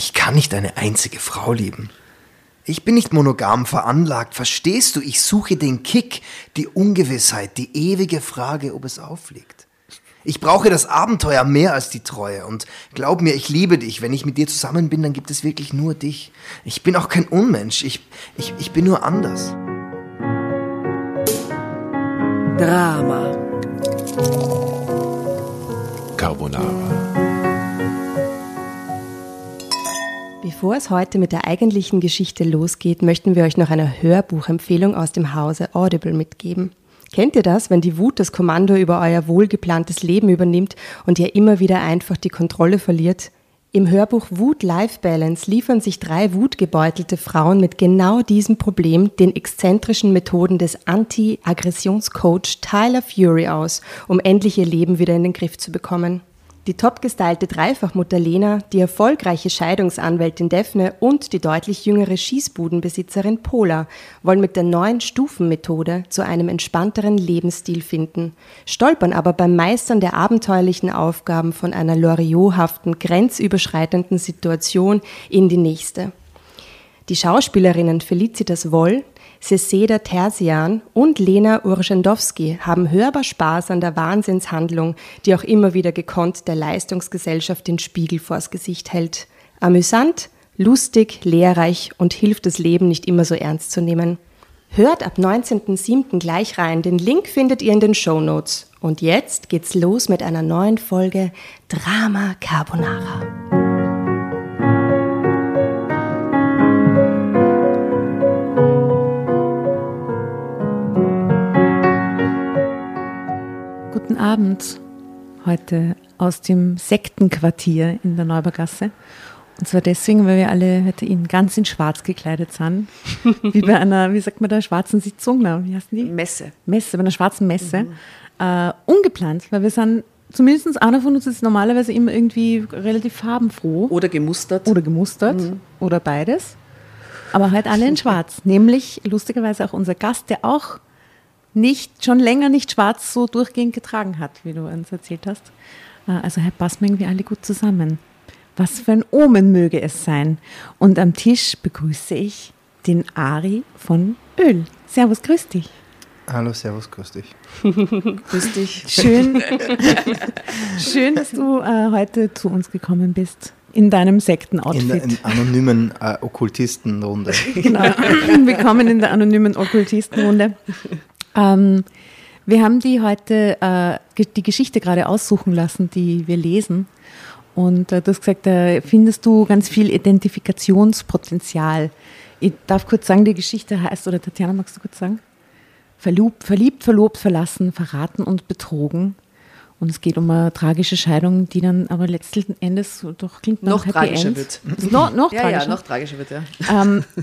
Ich kann nicht eine einzige Frau lieben. Ich bin nicht monogam veranlagt, verstehst du? Ich suche den Kick, die Ungewissheit, die ewige Frage, ob es aufliegt. Ich brauche das Abenteuer mehr als die Treue und glaub mir, ich liebe dich. Wenn ich mit dir zusammen bin, dann gibt es wirklich nur dich. Ich bin auch kein Unmensch, ich, ich, ich bin nur anders. Drama. Carbonara. Bevor es heute mit der eigentlichen Geschichte losgeht, möchten wir euch noch eine Hörbuchempfehlung aus dem Hause Audible mitgeben. Kennt ihr das, wenn die Wut das Kommando über euer wohlgeplantes Leben übernimmt und ihr immer wieder einfach die Kontrolle verliert? Im Hörbuch Wut Life Balance liefern sich drei wutgebeutelte Frauen mit genau diesem Problem den exzentrischen Methoden des Anti-Aggressionscoach Tyler Fury aus, um endlich ihr Leben wieder in den Griff zu bekommen. Die topgestylte Dreifachmutter Lena, die erfolgreiche Scheidungsanwältin Daphne und die deutlich jüngere Schießbudenbesitzerin Pola wollen mit der neuen Stufenmethode zu einem entspannteren Lebensstil finden, stolpern aber beim Meistern der abenteuerlichen Aufgaben von einer Loriothaften, grenzüberschreitenden Situation in die nächste. Die Schauspielerinnen Felicitas Woll, Seseda Terzian und Lena Urschendowski haben hörbar Spaß an der Wahnsinnshandlung, die auch immer wieder gekonnt der Leistungsgesellschaft den Spiegel vors Gesicht hält. Amüsant, lustig, lehrreich und hilft das Leben nicht immer so ernst zu nehmen. Hört ab 19.07. gleich rein. Den Link findet ihr in den Show Notes. Und jetzt geht's los mit einer neuen Folge Drama Carbonara. Guten Abend. Heute aus dem Sektenquartier in der Neubergasse. Und zwar deswegen, weil wir alle heute in ganz in schwarz gekleidet sind. Wie bei einer, wie sagt man da, schwarzen Sitzung? Na, wie heißt die? Messe. Messe, bei einer schwarzen Messe. Äh, ungeplant, weil wir sind, zumindest einer von uns ist normalerweise immer irgendwie relativ farbenfroh. Oder gemustert. Oder gemustert. Oder beides. Aber halt alle in schwarz. Nämlich lustigerweise auch unser Gast, der auch nicht, schon länger nicht schwarz so durchgehend getragen hat, wie du uns erzählt hast. Äh, Also heute passen wir irgendwie alle gut zusammen. Was für ein Omen möge es sein. Und am Tisch begrüße ich den Ari von Öl. Servus, grüß dich. Hallo, Servus, grüß dich. Grüß dich. Schön, schön dass du äh, heute zu uns gekommen bist. In deinem In der Sektenoutfit. in anonymen äh, Okkultistenrunde. Genau. Willkommen in der anonymen Okkultistenrunde. Ähm, wir haben die heute äh, die Geschichte gerade aussuchen lassen, die wir lesen. Und äh, du hast gesagt, da findest du ganz viel Identifikationspotenzial. Ich darf kurz sagen, die Geschichte heißt, oder Tatjana, magst du kurz sagen? Verlobt, verliebt, verlobt, verlassen, verraten und betrogen. Und es geht um eine tragische Scheidung, die dann aber letzten Endes doch klingt Noch tragischer End. wird. No, noch Ja, tragischer. ja, noch tragischer wird, ja. Ähm,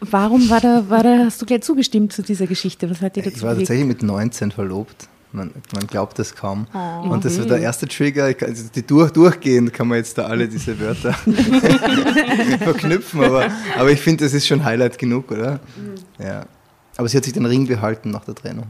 warum war da, war da, hast du gleich zugestimmt zu dieser Geschichte? Was hat dir dazu Ich war bewegt? tatsächlich mit 19 verlobt. Man, man glaubt das kaum. Oh. Und das war Mhm. der erste Trigger. Also die durch, durchgehend kann man jetzt da alle diese Wörter verknüpfen, aber, aber ich finde, das ist schon Highlight genug, oder? Mhm. Ja. Aber sie hat sich den Ring behalten nach der Trennung.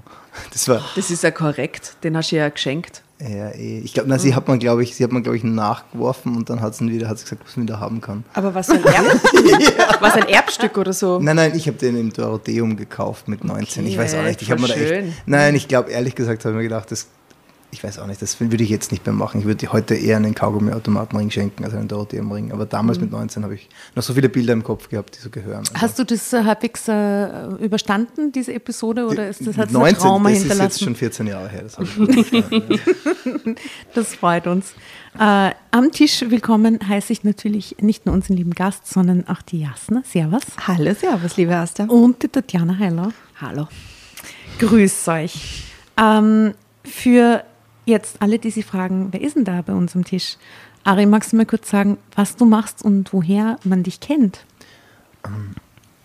Das war, Das ist ja korrekt. Den hast du ja geschenkt. Ja, eh. ich glaube, sie hat man, glaube ich, sie hat man, glaube ich, nachgeworfen und dann hat sie wieder, hat sie gesagt, was man wieder haben kann. Aber was ein, Erb was ein Erbstück oder so? Nein, nein, ich habe den im Dorotheum gekauft mit 19. ich weiß auch Okay, nicht. Ich habe mir da echt. Nein, ich glaube, ehrlich gesagt, habe ich mir gedacht, das, ich weiß auch nicht, das würde ich jetzt nicht mehr machen. Ich würde heute eher einen Kaugummi-Automatenring schenken als einen Dorotheum-Ring. Aber damals mit 19 habe ich noch so viele Bilder im Kopf gehabt, die so gehören. Also Hast du das äh, halbwegs äh, überstanden, diese Episode, oder ist das, hat es ein 19, Trauma das ist hinterlassen? jetzt schon 14 Jahre her. Das, habe ich gut verstanden, ja. Das freut uns. Äh, am Tisch willkommen heiße ich natürlich nicht nur unseren lieben Gast, sondern auch die Jasna. Servus. Hallo, servus, liebe Asta. Und die Tatjana Heiler. Hallo. Grüß euch. Ähm, für jetzt alle, die sich fragen, wer ist denn da bei uns am Tisch? Ari, magst du mal kurz sagen, was du machst und woher man dich kennt?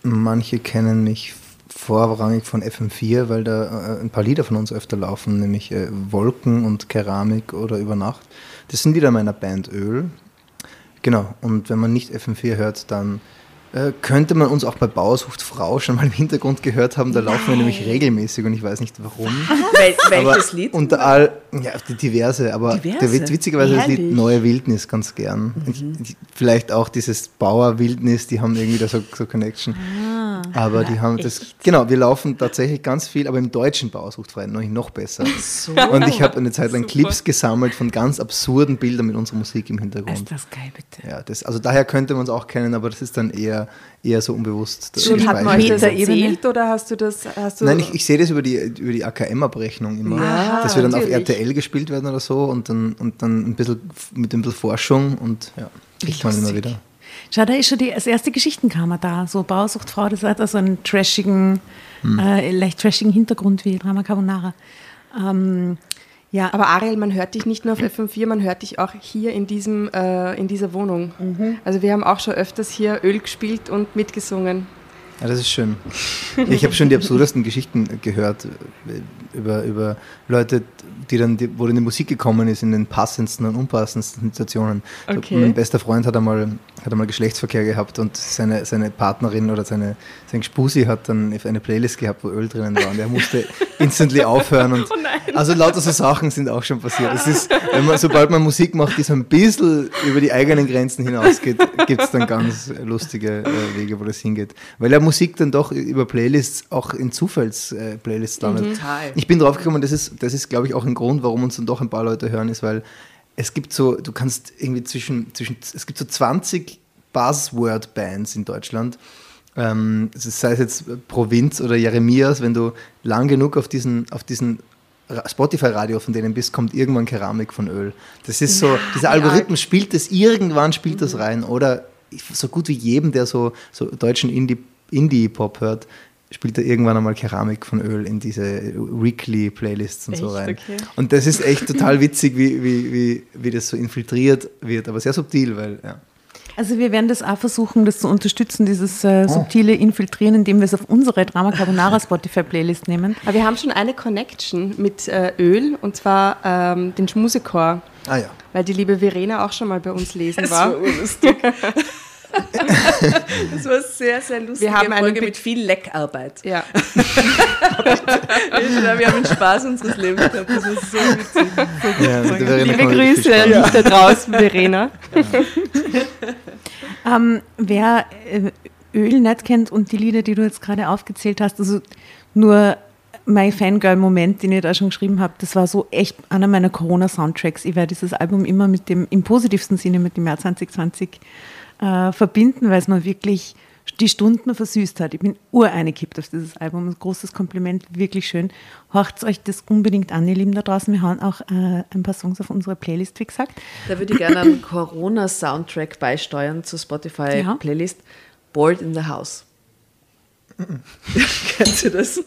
Manche kennen mich vorrangig von FM4, weil da äh, ein paar Lieder von uns öfter laufen, nämlich äh, Wolken und Keramik oder Über Nacht. Das sind Lieder meiner Band Öl. Genau, und wenn man nicht FM4 hört, dann könnte man uns auch bei Bauersucht Frau schon mal im Hintergrund gehört haben. Da laufen wir nämlich regelmäßig und ich weiß nicht warum. Wel welches Lied? Unter all, ja, die diverse, aber Diverse? Der, witz- witzigerweise das Lied. Neue Wildnis ganz gern. Ich, vielleicht auch dieses Bauer Wildnis, die haben irgendwie da so, so Connection. aber die haben das, genau, wir laufen tatsächlich ganz viel, aber im deutschen Bauersuchtfrei noch, noch besser. Und ich habe eine Zeit lang Clips gesammelt von ganz absurden Bildern mit unserer Musik im Hintergrund. Ist das geil, bitte. Ja, das, also daher könnte man es auch kennen, aber das ist dann eher, eher so unbewusst. Und hat man euch das erzählt oder hast du das, hast du Nein, ich, ich sehe das über die, über die AKM-Abrechnung immer, Ja, dass wir dann natürlich. auf RTL gespielt werden oder so und dann, und dann ein bisschen mit ein bisschen Forschung und ja, kriegt man immer wieder. Schau, da ist schon die, das erste Geschichtenkammer da. So Bauersuchtfrau, das hat also einen trashigen, Hm. äh, leicht trashigen Hintergrund wie Drama Carbonara. Ähm, ja, Aber Ariel, man hört dich nicht nur auf FM4, man hört dich auch hier in, diesem, äh, in dieser Wohnung. Also wir haben auch schon öfters hier Öl gespielt und mitgesungen. Ja, das ist schön. Ich habe schon die absurdesten Geschichten gehört äh, über, über Leute, die dann, die, wo dann die Musik gekommen ist in den passendsten und unpassendsten Situationen. So, Okay. mein bester Freund hat einmal, hat einmal Geschlechtsverkehr gehabt und seine, seine Partnerin oder seine, sein Spusi hat dann eine Playlist gehabt, wo Öl drinnen war und er musste instantly aufhören. Und also lauter so Sachen sind auch schon passiert. Es ist, wenn man, sobald man Musik macht, die so ein bisschen über die eigenen Grenzen hinausgeht, gibt es dann ganz lustige äh, Wege, wo das hingeht. Weil ja Musik dann doch über Playlists auch in Zufalls-Playlists landet. Total. Ich bin drauf gekommen, das ist, das ist glaube ich, auch ein Grund, warum uns dann doch ein paar Leute hören, ist, weil es gibt so, du kannst irgendwie zwischen, zwischen es gibt so 20 Buzzword-Bands in Deutschland. Ähm, sei es jetzt Provinz oder Jeremias, wenn du lang genug auf diesen, auf diesen Ra- Spotify-Radio von denen bist, kommt irgendwann Keramik von Öl. Das ist so, dieser Algorithmus spielt das, irgendwann spielt das rein. Oder so gut wie jedem, der so, so deutschen Indie- Indie-Pop hört, spielt er irgendwann einmal Keramik von Öl in diese Weekly-Playlists und so Echt? rein. Okay. Und das ist echt total witzig, wie, wie, wie, wie das so infiltriert wird, aber sehr subtil, weil, ja. also wir werden das auch versuchen, das zu unterstützen, dieses Oh. äh, subtile Infiltrieren, indem wir es auf unsere Drama Carbonara Spotify-Playlist nehmen. Aber wir haben schon eine Connection mit äh, Öl und zwar ähm, den Schmusekor, Ah ja. weil die liebe Verena auch schon mal bei uns lesen war. urlustig. das war sehr, sehr lustig. Wir haben einen Folge mit viel Leckarbeit. Ja. Wir haben den Spaß unseres Lebens gehabt. Das war so witzig. ja Liebe Grüße an dich da draußen, Verena. Ähm, wer äh, Öl nicht kennt und die Lieder, die du jetzt gerade aufgezählt hast, also nur mein Fangirl-Moment, den ich da schon geschrieben habe, das war so echt einer meiner Corona-Soundtracks. Ich werde dieses Album immer mit dem, im positivsten Sinne mit dem Jahr 2020 äh, verbinden, weil es mir wirklich die Stunden versüßt hat. Ich bin ureingekippt auf dieses Album. Ein großes Kompliment, wirklich schön. Horcht euch das unbedingt an, ihr Lieben da draußen. Wir hauen auch äh, ein paar Songs auf unsere Playlist, wie gesagt. Da würde ich gerne einen Corona-Soundtrack beisteuern zur Spotify-Playlist. Bored in the House. Kennst du das?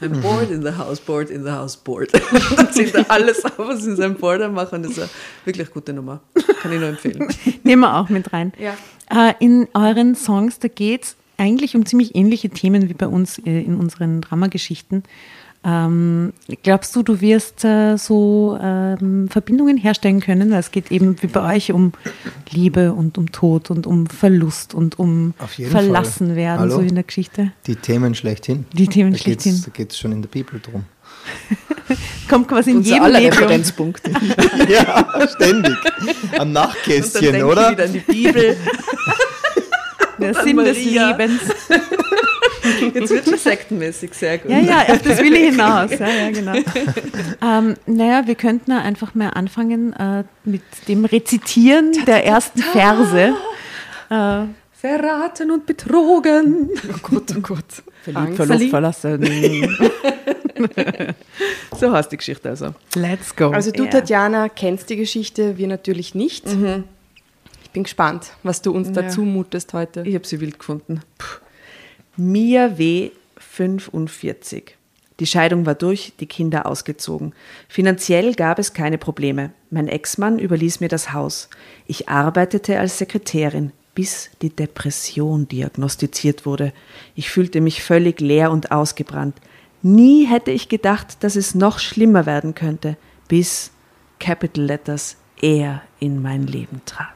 I'm bored in the house, bored in the house, bored. Dann zählt er alles auf, was in seinem Folder machen. Das ist eine wirklich gute Nummer. Kann ich nur empfehlen. Nehmen wir auch mit rein. Ja. Äh, in euren Songs, da geht es eigentlich um ziemlich ähnliche Themen wie bei uns äh, in unseren Dramageschichten. Ähm, glaubst du, du wirst äh, so ähm, Verbindungen herstellen können? Weil es geht eben wie bei euch um Liebe und um Tod und um Verlust und um verlassen Fall. werden, Hallo? so in der Geschichte. Die Themen schlechthin. Die Themen da schlechthin. Geht's, da geht es schon in der Bibel drum. Kommt quasi in Unser jedem aller Medium. Referenzpunkte. ja, ständig. Am ich oder? wieder an die Bibel. Der Sinn des Maria. Lebens. Jetzt wird schon sektenmäßig, sehr gut. Ja, ja, auf das will ich hinaus. Ja, ja, genau. ähm, naja, wir könnten ja einfach mal anfangen äh, mit dem Rezitieren der ersten Verse. Äh, Verraten und betrogen. Oh Gott, oh Gott. Verliebt, verlost, verlassen. So heißt die Geschichte also. Let's go. Also du, Ja. Tatjana, kennst die Geschichte, wir natürlich nicht. Ich bin gespannt, was du uns Ja. dazu mutest heute. Ich habe sie wild gefunden. Puh. Mia W. 45. Die Scheidung war durch, die Kinder ausgezogen. Finanziell gab es keine Probleme. Mein Ex-Mann überließ mir das Haus. Ich arbeitete als Sekretärin, bis die Depression diagnostiziert wurde. Ich fühlte mich völlig leer und ausgebrannt. Nie hätte ich gedacht, dass es noch schlimmer werden könnte, bis Capital Letters er in mein Leben trat.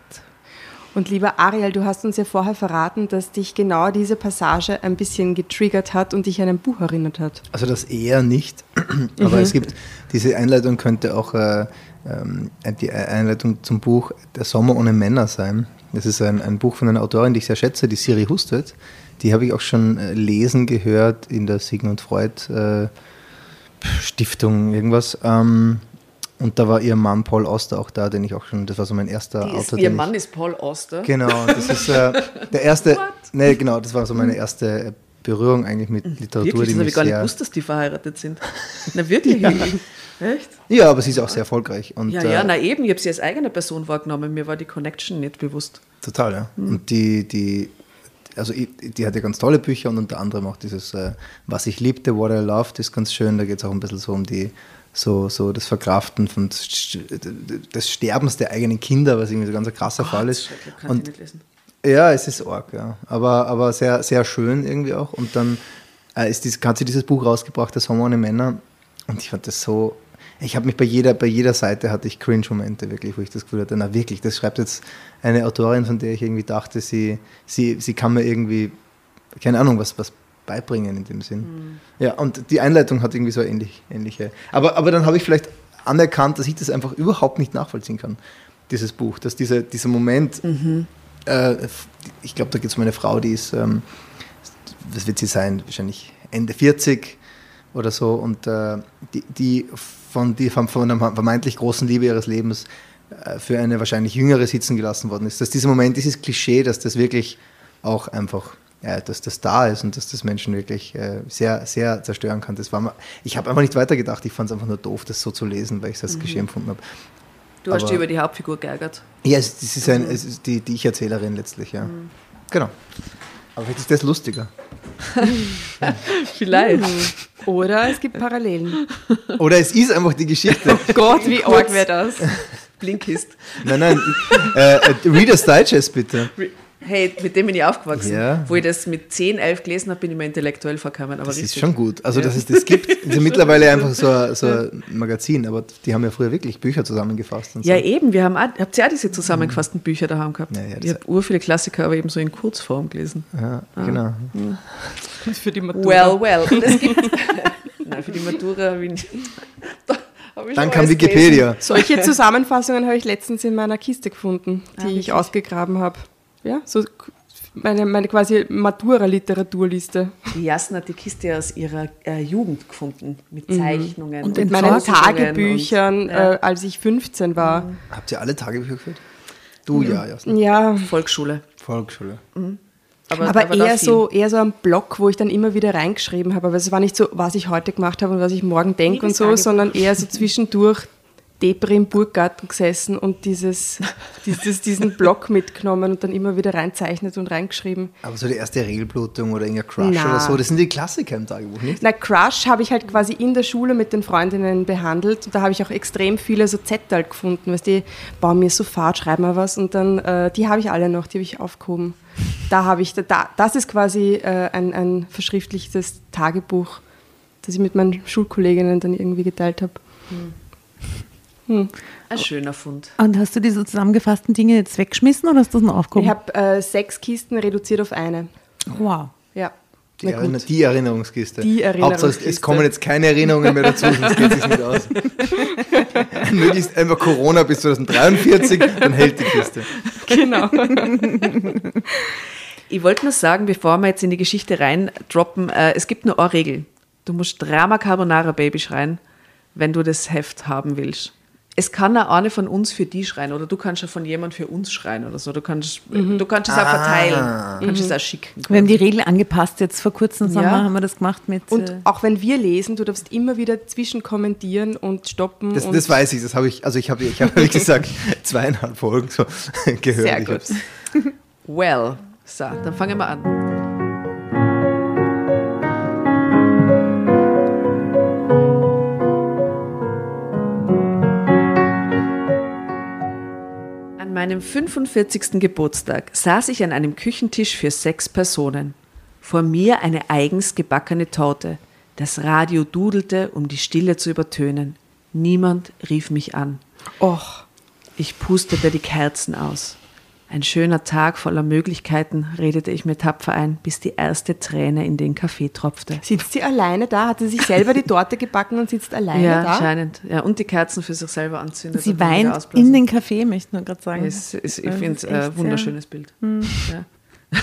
Und lieber Ariel, du hast uns ja vorher verraten, dass dich genau diese Passage ein bisschen getriggert hat und dich an ein Buch erinnert hat. Also das eher nicht, aber es gibt, diese Einleitung könnte auch äh, ähm, die Einleitung zum Buch Der Sommer ohne Männer sein. Das ist ein, ein Buch von einer Autorin, die ich sehr schätze, die Siri Hustet. Die habe ich auch schon äh, lesen gehört in der Sigmund Freud äh, Stiftung, irgendwas. Ähm, und da war ihr Mann Paul Auster auch da, den ich auch schon, das war so mein erster Die ist, Autor. ihr Mann ich, ist Paul Auster. Genau, das ist äh, der erste, nee, genau, das war so meine erste Berührung eigentlich mit Literatur, Wirklich, das habe ich gar nicht gewusst, dass die verheiratet sind. Na wirklich? Echt? Ja, aber sie ist auch sehr erfolgreich. Und, Ja, ja, äh, na eben, ich habe sie als eigene Person wahrgenommen, mir war die Connection nicht bewusst. Total, ja. Und die, die, also die hat ja ganz tolle Bücher und unter anderem auch dieses äh, Was ich liebte, What I Loved, ist ganz schön. Da geht es auch ein bisschen so um die, so, so das Verkraften von des Sterbens der eigenen Kinder, was irgendwie so ganz ein krasser Fall ist. Kann ich Und nicht lesen. ja, es ist arg, ja. Aber, aber sehr, sehr schön irgendwie auch. Und dann äh, ist dies, hat sie dieses Buch rausgebracht, Der Sommer ohne Männer. Und ich fand das so. Ich habe mich bei jeder, bei jeder Seite hatte ich Cringe-Momente, wirklich, wo ich das Gefühl hatte, na wirklich, das schreibt jetzt eine Autorin, von der ich irgendwie dachte, sie, sie, sie kann mir irgendwie, keine Ahnung, was, was beibringen in dem Sinn. Ja, und die Einleitung hat irgendwie so ähnlich, ähnliche. Aber, aber dann habe ich vielleicht anerkannt, dass ich das einfach überhaupt nicht nachvollziehen kann, dieses Buch, dass diese, dieser Moment, äh, ich glaube, da geht es um eine Frau, die ist, ähm, was wird sie sein, wahrscheinlich Ende 40 oder so, und äh, die, die von, die von, von einer vermeintlich großen Liebe ihres Lebens äh, für eine wahrscheinlich jüngere sitzen gelassen worden ist. Dass dieser Moment, dieses Klischee, dass das wirklich auch einfach, ja, dass das da ist und dass das Menschen wirklich äh, sehr, sehr zerstören kann. Das war mal, ich habe einfach nicht weitergedacht, ich fand es einfach nur doof, das so zu lesen, weil ich es als Klischee empfunden habe. Du hast dich über die Hauptfigur geärgert. Ja, es, das ist, ein, es ist die, die Ich-Erzählerin letztlich, ja. Genau. Aber vielleicht ist das lustiger. Vielleicht. Oder es gibt Parallelen. Oder es ist einfach die Geschichte. Gott, wie arg wäre das? Blinkist. Nein, nein. Äh, äh, Reader's Digest bitte. Hey, mit dem bin ich aufgewachsen. Ja. Wo ich das mit 10, 11 gelesen habe, bin ich mir intellektuell verkommen. Aber Das ist richtig. schon gut. Also, Ja. dass es das gibt. Es ist ja mittlerweile einfach so, ein- so ein Magazin, aber die haben ja früher wirklich Bücher zusammengefasst. Und so. Ja, eben. Wir haben auch, habt ihr auch diese zusammengefassten Bücher daheim gehabt? Ja, ja, das- ich habe ur viele Klassiker, aber eben so in Kurzform gelesen. ja genau. Für die Matura. Well, well. Und es gibt. Nein, für die Matura. habe ich- Da hab ich Dann schon kam Wikipedia. Solche Zusammenfassungen habe ich letztens in meiner Kiste gefunden, die Ah, ich ausgegraben habe. Ja, so meine, meine quasi Matura-Literaturliste. Die Jasna hat die Kiste aus ihrer äh, Jugend gefunden, mit Zeichnungen. Und Mit in meinen Tagebüchern, und- ja. äh, als ich 15 war. Habt ihr alle Tagebücher geführt? Du ja, Jasna. Ja, Volksschule. Volksschule. Aber, aber, da eher so, eher so ein Blog, wo ich dann immer wieder reingeschrieben habe. Aber es war nicht so, was ich heute gemacht habe und was ich morgen denke und so, Tagebuch. sondern eher so zwischendurch Depri im Burggarten gesessen und dieses, dieses, diesen Blog mitgenommen und dann immer wieder reinzeichnet und reingeschrieben. Aber so die erste Regelblutung oder irgendein Crush Na. oder so, das sind die Klassiker im Tagebuch, nicht? Na, Crush habe ich halt quasi in der Schule mit den Freundinnen behandelt. Und da habe ich auch extrem viele so Zettel gefunden. Weißt du, bauen mir so Fahrt, schreib mal was. Und dann, äh, die habe ich alle noch, die habe ich aufgehoben. Da habe ich, da, das ist quasi äh, ein, ein verschriftlichtes Tagebuch, das ich mit meinen Schulkolleginnen dann irgendwie geteilt habe. Ein schöner Fund. Und hast du diese zusammengefassten Dinge jetzt weggeschmissen oder hast du das noch aufgehoben? Ich habe äh, sechs Kisten reduziert auf eine. wow. Ja. Die, Erinner gut. die Erinnerungskiste. Die Hauptsache, es- Erinnerungskiste. kommen jetzt keine Erinnerungen mehr dazu, sonst geht es nicht aus. Möglichst einfach Corona bis 2043, dann hält die Kiste. Genau. Ich wollte nur sagen, bevor wir jetzt in die Geschichte reindroppen, äh, es gibt nur eine Regel. Du musst Drama Carbonara Baby schreien, wenn du das Heft haben willst. Es kann auch eine von uns für die schreien oder du kannst ja von jemand für uns schreien oder so. Du kannst, du kannst es auch verteilen. Du kannst es auch schicken. Wir haben die Regel angepasst. Jetzt vor kurzem Sommer Ja. haben wir das gemacht mit. Und äh, auch wenn wir lesen, du darfst immer wieder zwischenkommentieren und stoppen. Das, und das weiß ich, das habe ich, also ich habe, ich habe, wie gesagt, zweieinhalb Folgen so gehört. Sehr gut. Well, so, dann fangen wir an. An meinem 45. Geburtstag saß ich an einem Küchentisch für sechs Personen. Vor mir eine eigens gebackene Torte. Das Radio dudelte, um die Stille zu übertönen. Niemand rief mich an. Och, Ich pustete die Kerzen aus. Ein schöner Tag voller Möglichkeiten, redete ich mir tapfer ein, bis die erste Träne in den Kaffee tropfte. Sitzt sie alleine da? Hat sie sich selber die Torte gebacken und sitzt alleine Ja, da? anscheinend. Ja, und die Kerzen für sich selber anzündet. Sie weint in den Kaffee, möchte ich nur gerade sagen. Ist, ist, ich finde es ein wunderschönes Bild. Ja.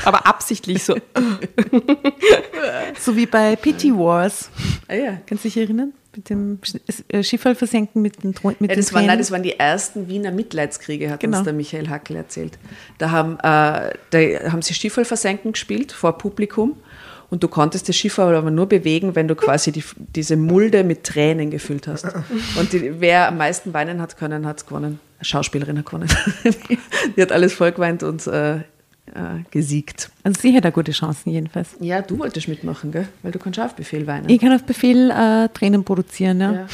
Aber absichtlich so. So wie bei Pity Wars. Ah, ja. Kannst du dich erinnern? Mit dem äh, Schifferl versenken mit den, Tro- mit Ja, das, waren, nein, Tränen? das waren die ersten Wiener Mitleidskriege, hat Genau. uns der Michael Hackel erzählt. Da haben, äh, da haben sie Schifferl versenken gespielt vor Publikum und du konntest das Schifferl aber nur bewegen, wenn du quasi die, diese Mulde mit Tränen gefüllt hast. Und die, wer am meisten weinen hat können, hat gewonnen. Eine Schauspielerin hat gewonnen. die, hat alles vollgeweint und äh, äh, gesiegt. Also sie hätte gute Chancen jedenfalls. Ja, du wolltest mitmachen, gell? Weil du kannst auf Befehl weinen. Ich kann auf Befehl äh, Tränen produzieren, ja.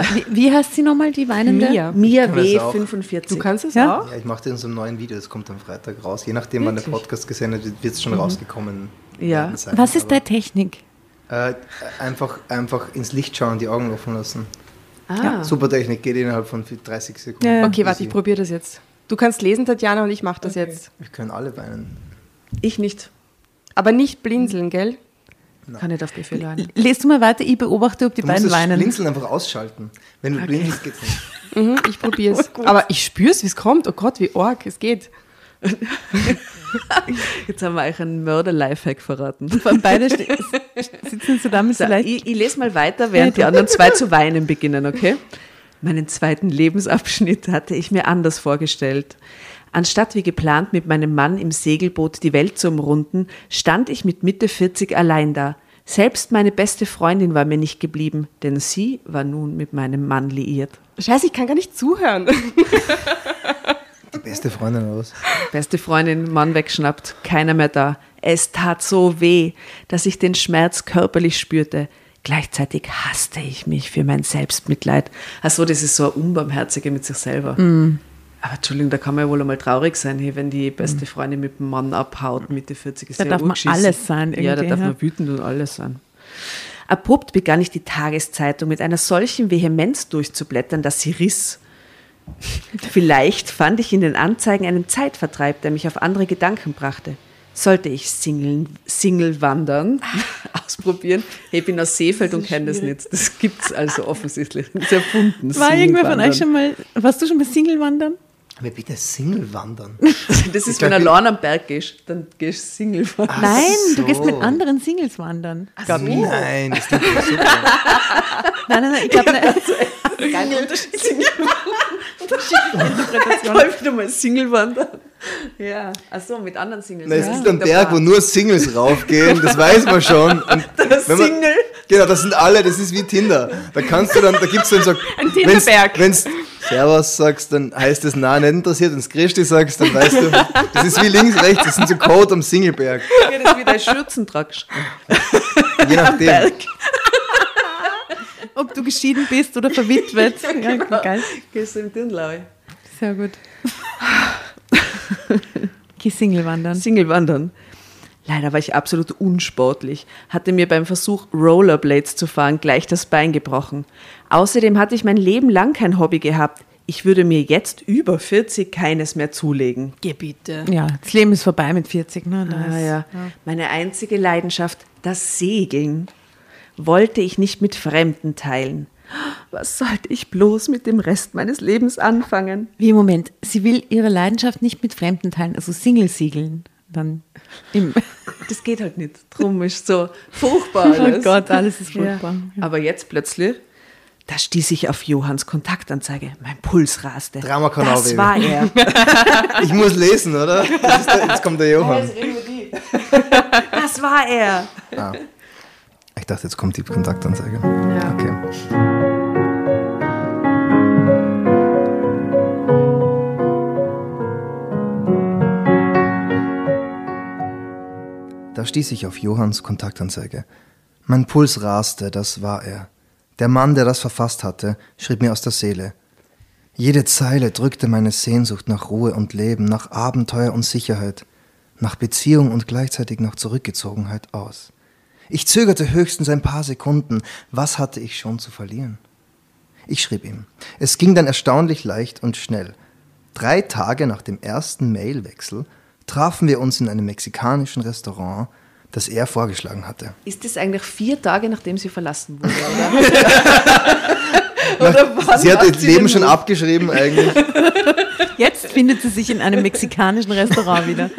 Äh, wie, wie heißt sie nochmal, die weinende? Mia. Mia kann das W. auch. 45. Du kannst es Ja? auch? Ja, ich mache das in so einem neuen Video, das kommt am Freitag raus. Je nachdem, wann der? Podcast gesendet wird, wird es schon rausgekommen Ja. sein. Was ist deine Technik? Äh, einfach, einfach ins Licht schauen, die Augen offen lassen. Ah. Super Technik, geht innerhalb von 30 Sekunden. Ja, ja. Okay, warte, ich probiere das jetzt. Du kannst lesen, Tatjana, und ich mache das jetzt. Wir können alle weinen. Ich nicht. Aber nicht blinzeln, gell? Kann nicht auf Befehl weinen. Lest du mal weiter, ich beobachte, ob die Du musst beiden das weinen. Blinzeln einfach ausschalten. Wenn du blinzelst, geht's nicht. Mhm, ich probiere es. Aber ich spüre es, wie es kommt. Oh Gott, wie arg, es geht. Jetzt haben wir euch einen Mörder-Lifehack verraten. Allem beide sitzen so da mit so So, leicht. ich, ich lese mal weiter, während die anderen zwei zu weinen beginnen, okay? Meinen zweiten Lebensabschnitt hatte ich mir anders vorgestellt. Anstatt wie geplant mit meinem Mann im Segelboot die Welt zu umrunden, stand ich mit Mitte 40 allein da. Selbst meine beste Freundin war mir nicht geblieben, denn sie war nun mit meinem Mann liiert. Scheiße, ich kann gar nicht zuhören. Die beste Freundin oder was? Beste Freundin, Mann wegschnappt, keiner mehr da. Es tat so weh, dass ich den Schmerz körperlich spürte. Gleichzeitig hasste ich mich für mein Selbstmitleid. Also das ist so ein Unbarmherzige mit sich selber. Aber Entschuldigung, da kann man ja wohl einmal traurig sein, hey, wenn die beste Freundin mit dem Mann abhaut, Mitte 40 ist Da ja darf man alles sein Ja, da darf man wütend und alles sein. Abrupt begann ich die Tageszeitung mit einer solchen Vehemenz durchzublättern, dass sie riss. Vielleicht fand ich in den Anzeigen einen Zeitvertreib, der mich auf andere Gedanken brachte. Sollte ich Single, Single wandern, ausprobieren? Ich bin aus Seefeld und kenne das nicht. Das gibt es also offensichtlich. Das ist erfunden. War irgendwer von euch schon mal, warst du schon mal Single wandern? Aber bitte Single wandern. Das ist, Ich wenn allein am Berg gehst, dann gehst du Single wandern. Nein, so. du gehst mit anderen Singles wandern. Glaub ich. Nein, das klingt doch super. Nein, nein, nein, ich glaube, Keine unterschiedliche Interpretation. Läuft wieder mal Single wandern. Ja, achso, mit anderen Singles. Na, es ja. gibt einen Berg, wo nur Singles raufgehen, das weiß man schon. Und Der wenn man- Single. Genau, das sind alle, das ist wie Tinder. Da kannst du dann, da gibt's dann so, ein Tinderberg. Wenn du Servus sagst, dann heißt es, na, nicht interessiert. Wenn du Christi sagst, dann weißt du, das ist wie links, rechts, das sind so Code am Singleberg. Ja, das ist wie dein Schürzen tragst. Je nachdem. Berg. ob du geschieden bist oder verwitwet. Ja, geil. Gehst du im Dirndl Sehr gut. Geh Single wandern. Single wandern. Leider war ich absolut unsportlich, hatte mir beim Versuch, Rollerblades zu fahren, gleich das Bein gebrochen. Außerdem hatte ich mein Leben lang kein Hobby gehabt. Ich würde mir jetzt über 40 keines mehr zulegen. Gebiete. Ja, das Leben ist vorbei mit 40. Ne? Ah, ist- ja. Meine einzige Leidenschaft, das Segeln, wollte ich nicht mit Fremden teilen. Was sollte ich bloß mit dem Rest meines Lebens anfangen? Wie, Moment, sie will ihre Leidenschaft nicht mit Fremden teilen, also Single siegeln. Dann im Das geht halt nicht. Drum ist so furchtbar Oh alles. Gott, alles ist Ja. furchtbar. Aber jetzt plötzlich, da stieß ich auf Johanns Kontaktanzeige. Mein Puls raste. Drama-Kanal, Das Baby. war er. Ich muss lesen, oder? Das ist der, jetzt kommt der Johann. Das war er. Ich dachte, jetzt kommt die Kontaktanzeige. Ja. Okay. Da stieß ich auf Johanns Kontaktanzeige. Mein Puls raste, das war er. Der Mann, der das verfasst hatte, schrieb mir aus der Seele. Jede Zeile drückte meine Sehnsucht nach Ruhe und Leben, nach Abenteuer und Sicherheit, nach Beziehung und gleichzeitig nach Zurückgezogenheit aus. Ich zögerte höchstens ein paar Sekunden. Was hatte ich schon zu verlieren? Ich schrieb ihm. Es ging dann erstaunlich leicht und schnell. Drei Tage nach dem ersten Mailwechsel trafen wir uns in einem mexikanischen Restaurant, das er vorgeschlagen hatte. Ist das eigentlich vier Tage, nachdem sie verlassen wurde, oder? Oder sie hat das sie Leben schon abgeschrieben eigentlich. Jetzt findet sie sich in einem mexikanischen Restaurant wieder.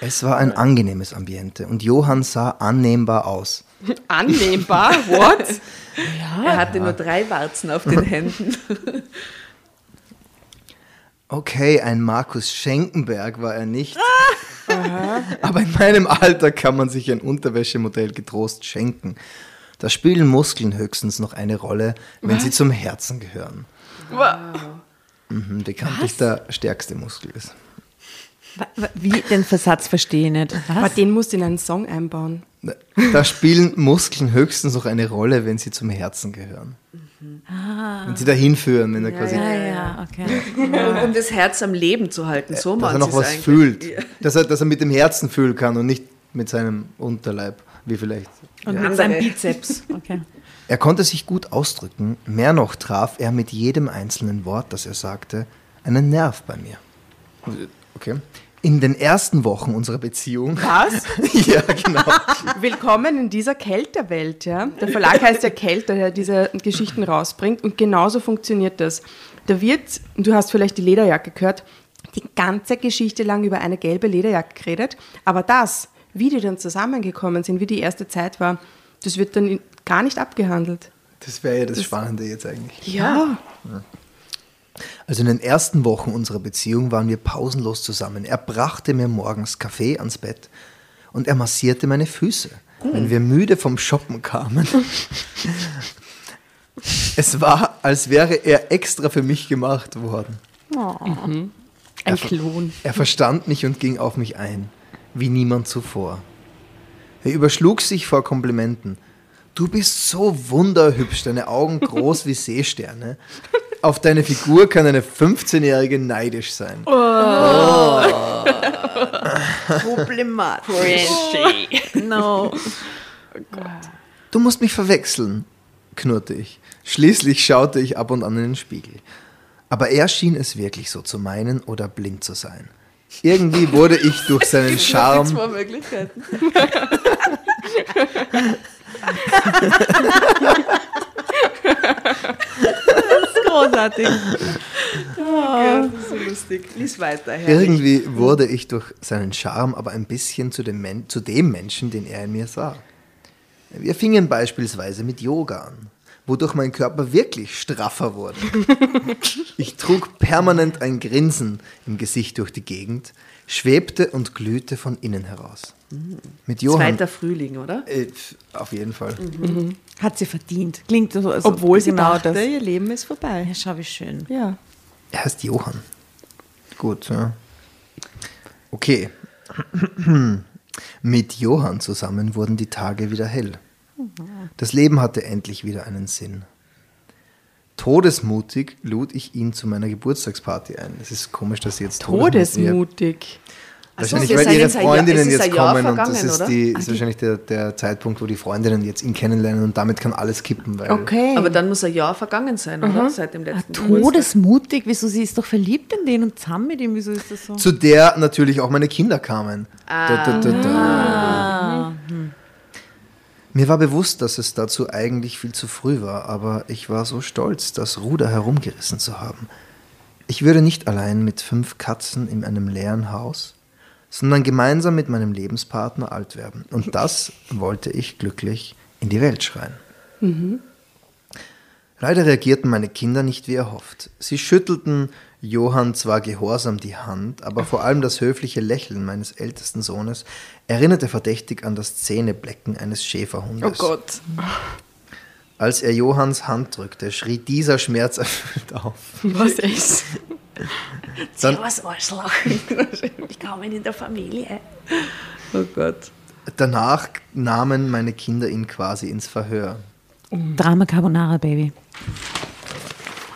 Es war ein angenehmes Ambiente und Johann sah annehmbar aus. Annehmbar? What? er hatte nur drei Warzen auf den Händen. Okay, ein Markus Schenkenberg war er nicht. Aber in meinem Alter kann man sich ein Unterwäschemodell getrost schenken. Da spielen Muskeln höchstens noch eine Rolle, wenn sie zum Herzen gehören. Mhm, bekanntlich der stärkste Muskel ist. Wie den Versatz verstehe ich nicht. Aber Was? den musst du in einen Song einbauen. Da spielen Muskeln höchstens noch eine Rolle, wenn sie zum Herzen gehören. Wenn sie dahin führen, wenn er quasi, Ja, ja, okay. Um, um das Herz am Leben zu halten. So dass macht er noch was eigentlich. fühlt. Ja. Dass er, dass er mit dem Herzen fühlen kann und nicht mit seinem Unterleib, wie vielleicht. Und mit seinem Bizeps. Okay. Er konnte sich gut ausdrücken, mehr noch traf er mit jedem einzelnen Wort, das er sagte, einen Nerv bei mir. Okay. In den ersten Wochen unserer Beziehung. Was? ja, genau. Willkommen in dieser Kälterwelt, ja. Der Verlag heißt ja Kälter, der diese Geschichten rausbringt und genauso funktioniert das. Da wird, du hast vielleicht die Lederjacke gehört, die ganze Geschichte lang über eine gelbe Lederjacke geredet, aber das, wie die dann zusammengekommen sind, wie die erste Zeit war, das wird dann gar nicht abgehandelt. Das wäre ja das Spannende jetzt eigentlich. Ja. Also in den ersten Wochen unserer Beziehung waren wir pausenlos zusammen. Er brachte mir morgens Kaffee ans Bett und er massierte meine Füße, wenn wir müde vom Shoppen kamen. es war, als wäre er extra für mich gemacht worden. Ein Klon. Er verstand mich und ging auf mich ein, wie niemand zuvor. Er überschlug sich vor Komplimenten. Du bist so wunderhübsch, deine Augen groß wie Seesterne. Auf deine Figur kann eine 15-Jährige neidisch sein. Problematisch. No. Du musst mich verwechseln, knurrte ich. Schließlich schaute ich ab und an in den Spiegel. Aber er schien es wirklich so zu meinen oder blind zu sein. Irgendwie wurde ich durch seinen Charme Zwei Möglichkeiten. Großartig. Ja, das ist so lustig. Lies weiter, Herr. Irgendwie wurde ich durch seinen Charme aber ein bisschen zu dem, Men zu dem Menschen, den er in mir sah. Wir fingen beispielsweise mit Yoga an, wodurch mein Körper wirklich straffer wurde. Ich trug permanent ein Grinsen im Gesicht durch die Gegend, schwebte und glühte von innen heraus. Mit Johann. Zweiter Frühling, oder? Äh, auf jeden Fall. Hat sie verdient. Klingt so, als Obwohl sie genau dachte, das. ihr Leben ist vorbei. Ja, schau, wie schön. Ja. Er heißt Johann. Gut, ja. Okay. Mit Johann zusammen wurden die Tage wieder hell. Das Leben hatte endlich wieder einen Sinn. Todesmutig lud ich ihn zu meiner Geburtstagsparty ein. Es ist komisch, dass sie jetzt Todesmutig. Ach so, Wahrscheinlich, weil ihre Jahr- Freundinnen ist jetzt Jahr kommen und das ist, die, ist wahrscheinlich der, der Zeitpunkt, wo die Freundinnen jetzt ihn kennenlernen und damit kann alles kippen. Weil Okay. Aber dann muss ein Jahr vergangen sein, oder? Seit dem letzten Geburtstag. Todesmutig, wieso sie ist doch verliebt in den und zusammen mit ihm, wieso ist das so? Zu der natürlich auch meine Kinder kamen. Da, da, da, da. Ah. Mir war bewusst, dass es dazu eigentlich viel zu früh war, aber ich war so stolz, das Ruder herumgerissen zu haben. Ich würde nicht allein mit fünf Katzen in einem leeren Haus, sondern gemeinsam mit meinem Lebenspartner alt werden. Und das wollte ich glücklich in die Welt schreien. Leider reagierten meine Kinder nicht wie erhofft. Sie schüttelten Johann zwar gehorsam die Hand, aber vor allem das höfliche Lächeln meines ältesten Sohnes erinnerte verdächtig an das Zähneblecken eines Schäferhundes. oh Gott. Als er Johanns Hand drückte, schrie dieser schmerzerfüllt auf. Was ist? Dann, Was Arschloch. Willkommen in der Familie. Oh Gott. danach nahmen meine Kinder ihn quasi ins Verhör. Drama Carbonara, Baby.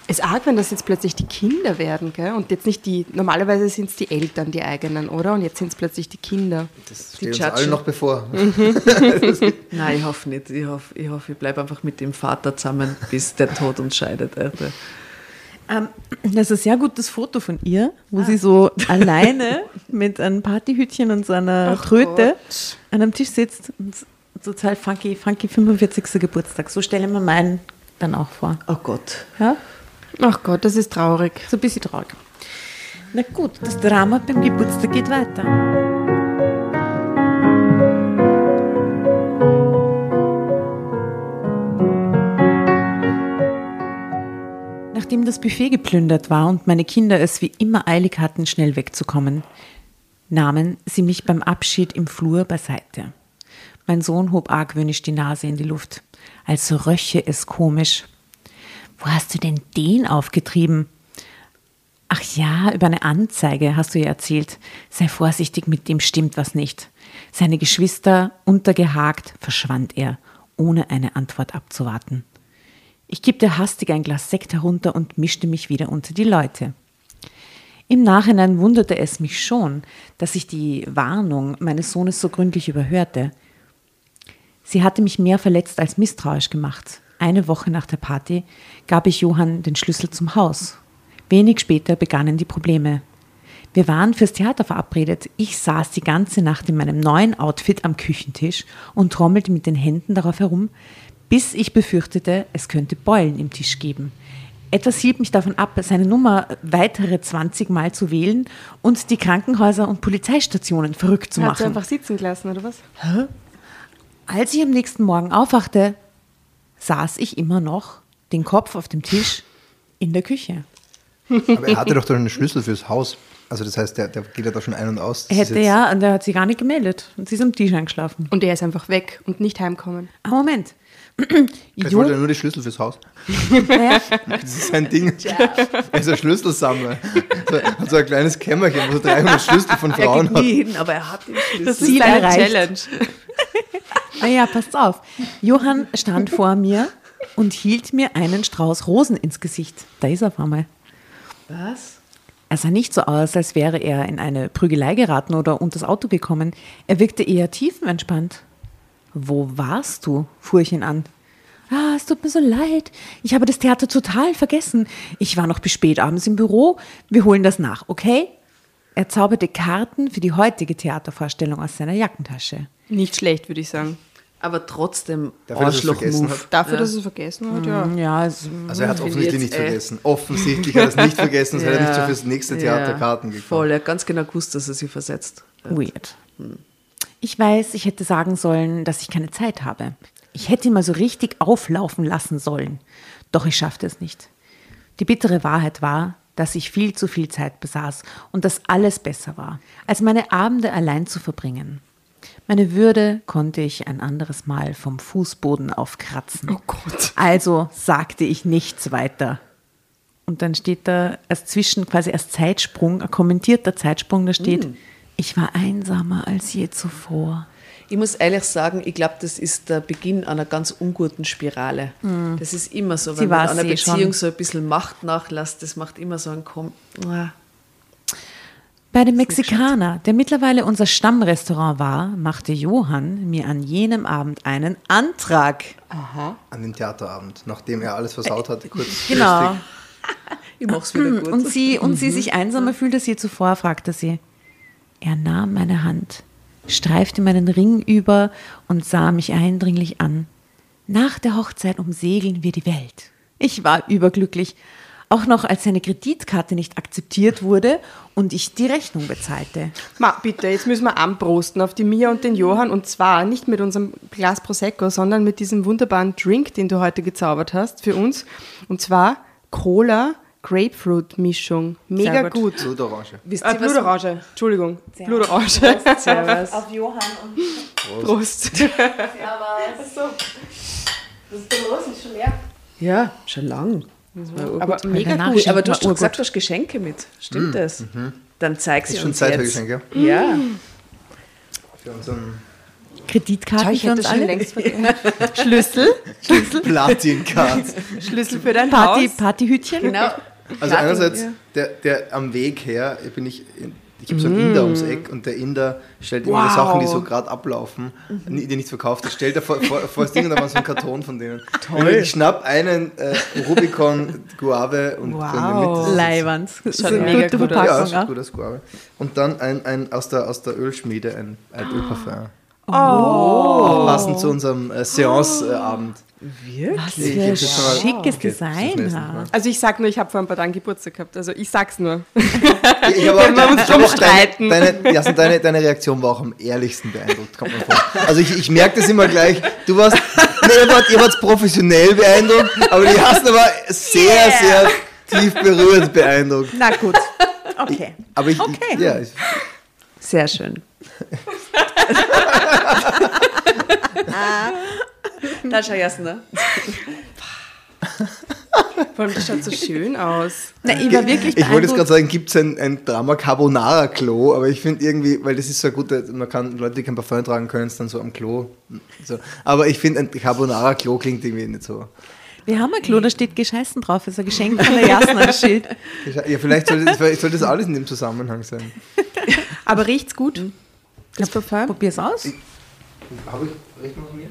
Ist arg, wenn das jetzt plötzlich die Kinder werden, gell? Und jetzt nicht die, normalerweise sind es die Eltern, die eigenen, oder? Und jetzt sind es plötzlich die Kinder. Das Die steht uns allen noch bevor. Nein, ich hoffe nicht. Ich hoffe, ich, hoffe, ich bleibe einfach mit dem Vater zusammen, bis der Tod uns scheidet. Alter. Ähm, das ist ein sehr gutes Foto von ihr, wo sie so alleine mit einem Partyhütchen und so einer Tröte an einem Tisch sitzt und total funky, funky 45. Geburtstag. So stelle ich mir meinen dann auch vor. Oh Gott. Ja? Ach Gott, das ist traurig. So ein bisschen traurig. Na gut, das Drama beim Geburtstag geht weiter. Nachdem das Buffet geplündert war und meine Kinder es wie immer eilig hatten, schnell wegzukommen, nahmen sie mich beim Abschied im Flur beiseite. Mein Sohn hob argwöhnisch die Nase in die Luft, als röche es komisch. Wo hast du denn den aufgetrieben? Ach ja, über eine Anzeige hast du ja erzählt. Sei vorsichtig, mit dem stimmt was nicht. Seine Geschwister untergehakt verschwand er, ohne eine Antwort abzuwarten. Ich kippte hastig ein Glas Sekt herunter und mischte mich wieder unter die Leute. Im Nachhinein wunderte es mich schon, dass ich die Warnung meines Sohnes so gründlich überhörte. Sie hatte mich mehr verletzt als misstrauisch gemacht. Eine Woche nach der Party gab ich Johann den Schlüssel zum Haus. Wenig später begannen die Probleme. Wir waren fürs Theater verabredet. Ich saß die ganze Nacht in meinem neuen Outfit am Küchentisch und trommelte mit den Händen darauf herum, bis ich befürchtete, es könnte Beulen im Tisch geben. Etwas hielt mich davon ab, seine Nummer weitere 20 Mal zu wählen und die Krankenhäuser und Polizeistationen verrückt zu Hat sie machen. einfach sitzen gelassen, oder was? Als ich am nächsten Morgen aufwachte, saß ich immer noch, den Kopf auf dem Tisch, in der Küche. Aber er hatte doch dann einen Schlüssel fürs Haus. Also das heißt, der, der geht ja da schon ein und aus. Das Er hätte ja, und er hat sich gar nicht gemeldet. Und sie ist am Tisch eingeschlafen. Und er ist einfach weg und nicht heimkommen. Ah, Moment. Jo, wollte er nur die Schlüssel fürs Haus. naja, Das ist sein Ding. Er ist ein Schlüsselsammler. So, hat so ein kleines Kämmerchen, wo so 300 Schlüssel von Er Frauen geht hat. nie hin, aber er hat den Schlüssel. Das ist eine erreicht. Challenge. naja, passt auf. Johann stand vor mir und hielt mir einen Strauß Rosen ins Gesicht. Da ist er auf einmal. Was? Er sah nicht so aus, als wäre er in eine Prügelei geraten oder unter das Auto gekommen. Er wirkte eher tiefenentspannt. Wo warst du? fuhr ich ihn an. Ah, es tut mir so leid. Ich habe das Theater total vergessen. Ich war noch bis spät abends im Büro. Wir holen das nach, okay? Er zauberte Karten für die heutige Theatervorstellung aus seiner Jackentasche. Nicht schlecht, würde ich sagen. Aber trotzdem Dafür, dass er es vergessen Arschloch-Move. hat. Dafür, Ja. dass er es vergessen hat, ja. Ja, es, Also er hat es offensichtlich nicht äh, vergessen. Offensichtlich hat er es nicht vergessen, sonst hätte er nicht so Ja. fürs nächste Theater Ja, Karten gekauft. Voll, er hat ganz genau gewusst, dass er sie versetzt. weird. Ich weiß, ich hätte sagen sollen, dass ich keine Zeit habe. Ich hätte ihn mal so richtig auflaufen lassen sollen. Doch ich schaffte es nicht. Die bittere Wahrheit war, dass ich viel zu viel Zeit besaß und dass alles besser war, als meine Abende allein zu verbringen. Meine Würde konnte ich ein anderes Mal vom Fußboden aufkratzen. Oh Gott. Also sagte ich nichts weiter. Und dann steht da als Zwischen, quasi als Zeitsprung, ein kommentierter Zeitsprung, da steht, ich war einsamer als je zuvor. Ich muss ehrlich sagen, ich glaube, das ist der Beginn einer ganz unguten Spirale. Das ist immer so, Sie wenn man war's einer eh Beziehung schon. so ein bisschen Macht nachlässt, das macht immer so einen Kom Ah, Bei dem Mexikaner, der mittlerweile unser Stammrestaurant war, machte Johann mir an jenem Abend einen Antrag. An den Theaterabend, nachdem er alles versaut hatte, kurz Genau. Ich mach's wieder gut. Und sie, und sie sich einsamer fühlte als je zuvor, fragte sie. Er nahm meine Hand, streifte meinen Ring über und sah mich eindringlich an. Nach der Hochzeit umsegeln wir die Welt. Ich war überglücklich, auch noch als seine Kreditkarte nicht akzeptiert wurde und ich die Rechnung bezahlte. Ma, bitte, jetzt müssen wir anprosten auf die Mia und den Johann und zwar nicht mit unserem Glas Prosecco, sondern mit diesem wunderbaren Drink, den du heute gezaubert hast für uns. Und zwar Cola Grapefruit Mischung. Mega Sehr gut. gut. Blutorange. Wisst Äh, ihr, was- Blutorange, Entschuldigung. Blutorange. Servus. Auf Johann und Prost. Ja, schon lang. Urgut. Aber mega gut. schenkt Aber du hast gesagt, du hast Geschenke mit. Stimmt das? Dann zeig sie Ist schon uns Zeit für jetzt. Geschenke. Ja. Für unseren Kreditkarten ich für hätte uns das schon alle. längst vergessen. Schlüssel. Platin-Card. Schlüssel für dein Party, Haus. Partyhütchen. Genau. Also Platin, einerseits, ja. der, der am Weg her bin ich in- Ich habe so einen Inder ums Eck und der Inder stellt immer die Wow. Sachen, die so gerade ablaufen, die nicht verkauft, stellt da vor, vor, vor das Ding und da war so ein Karton von denen. Toll. Ich schnapp einen äh, Rubicon Guave und Wow. Leiwand. Das Schaut ist eine mega gute gut aus. Ja, schaut gut aus, Guave. Und dann ein, ein aus, der, aus der Ölschmiede, ein, ein Ölparfum. Oh. Passend zu unserem äh, Seance-Abend. Was Ich für ein schickes Design. Also ich sag nur, ich habe vor ein paar Tagen Geburtstag gehabt. Also ich sag's nur. Ich habe Wenn wir uns ich drum streiten. deine, Jasmin, deine, deine Reaktion war auch am ehrlichsten beeindruckt, kommt mir vor. Also ich, ich merke das immer gleich. Du warst, nee, ihr wart, ihr wart professionell beeindruckt, aber die hast aber sehr, sehr tief berührt beeindruckt. Na gut. Okay. Aber ich, Okay. ich ja, ich, Sehr schön. da schau erst, ne? Vor allem, das schaut so schön aus. Na, ich war wirklich ich wollte jetzt gerade sagen, gibt es ein, ein Drama Carbonara Klo, aber ich finde irgendwie, weil das ist so gut, man kann, Leute, die kein Parfum tragen, können es dann so am Klo. So. Aber ich finde, ein Carbonara Klo klingt irgendwie nicht so. Wir haben ein Klo, da steht Gescheißen drauf. Das ist ein Geschenk von der Jasna, das Schild. Ja, vielleicht sollte das, vielleicht sollte das alles in dem Zusammenhang sein. Aber riecht's gut? Das Parfum? Probier's aus. Habe ich recht noch mir?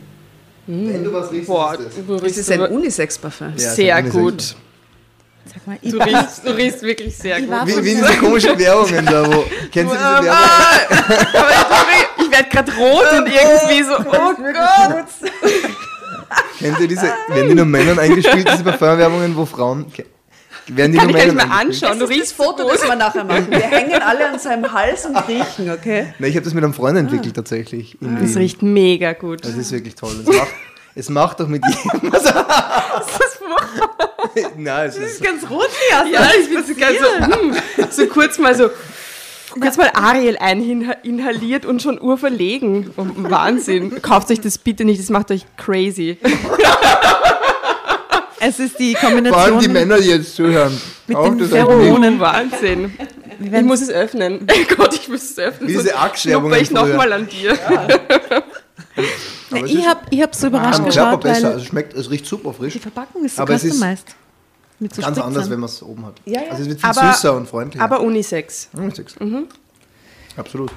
Wenn du was riechst, Boah, ist das. du Das ist ein Unisex-Parfum. Ja, sehr ein gut. Unisex. Sag mal, ich Du riechst, du riechst wirklich sehr gut. Wie, wie diese komischen Werbungen da, wo. Kennst du diese Werbung? Aber ich, ich werde gerade rot und irgendwie so, oh Gott. Kennt ihr diese. Werden die nur Männern eingespielt, diese Parfumwerbungen, wo Frauen. Werden die Kann ich gleich mal anschauen. Du Das ist riechst das Foto, das wir nachher machen. Wir hängen alle an seinem Hals und riechen, okay? Nein, ich habe das mit einem Freund entwickelt tatsächlich. in Das Wien. riecht mega gut. Das ist wirklich toll. Es macht, es macht doch mit jedem. Was, Nein, es ist. ganz rot, Jasna. Ja, ich bin so ganz so, hm, so kurz mal so, kurz mal Ariel eininhaliert und schon urverlegen. Oh, Wahnsinn. Kauft euch das bitte nicht, das macht euch crazy. Es ist die Vor allem Kombination. die Männer, die jetzt zuhören. Mit Auch den Pheromonen. Wahnsinn. Ich muss es öffnen. Oh Gott, ich muss es öffnen. Diese schnupper ich nochmal an dir. Na, aber es ich habe ich hab so überrascht Körper geschaut, besser. weil Also schmeckt, es riecht super frisch. die Verpackung ist so Aber es ist customized. Mit so Ganz Spritzern. anders, wenn man es oben hat. Ja, ja. Also es wird viel Aber- süßer und freundlicher. Aber Unisex. Hm, sechs. Absolut.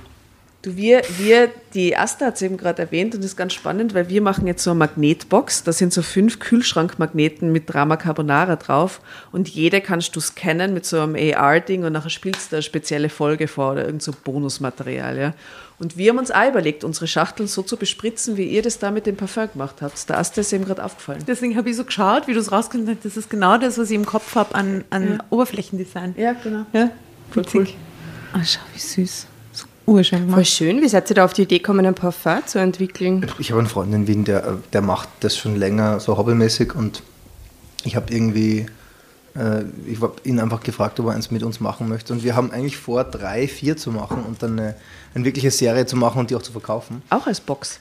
Du, wir, wir, die Asta hat es eben gerade erwähnt und das ist ganz spannend, weil wir machen jetzt so eine Magnetbox. Da sind so fünf Kühlschrankmagneten mit Drama Carbonara drauf und jede kannst du scannen mit so einem AR-Ding und nachher spielst du eine spezielle Folge vor oder irgend so Bonusmaterial. Ja. Und wir haben uns auch überlegt, unsere Schachteln so zu bespritzen, wie ihr das da mit dem Parfum gemacht habt. Der Asta ist eben gerade aufgefallen. Deswegen habe ich so geschaut, wie du es rausgefunden hast. Das ist genau das, was ich im Kopf habe an, an Oberflächendesign. Ja, genau. Ja, Voll witzig. Ah, schau, wie süß. Urschön Voll gemacht. schön. Wie seid ihr da auf die Idee gekommen, ein Parfum zu entwickeln? Ich habe einen Freund in Wien, der, der macht das schon länger so hobbymäßig und ich habe irgendwie, äh, ich habe ihn einfach gefragt, ob er eins mit uns machen möchte und wir haben eigentlich vor, drei, vier zu machen und dann eine, eine wirkliche Serie zu machen und die auch zu verkaufen. Auch als Box.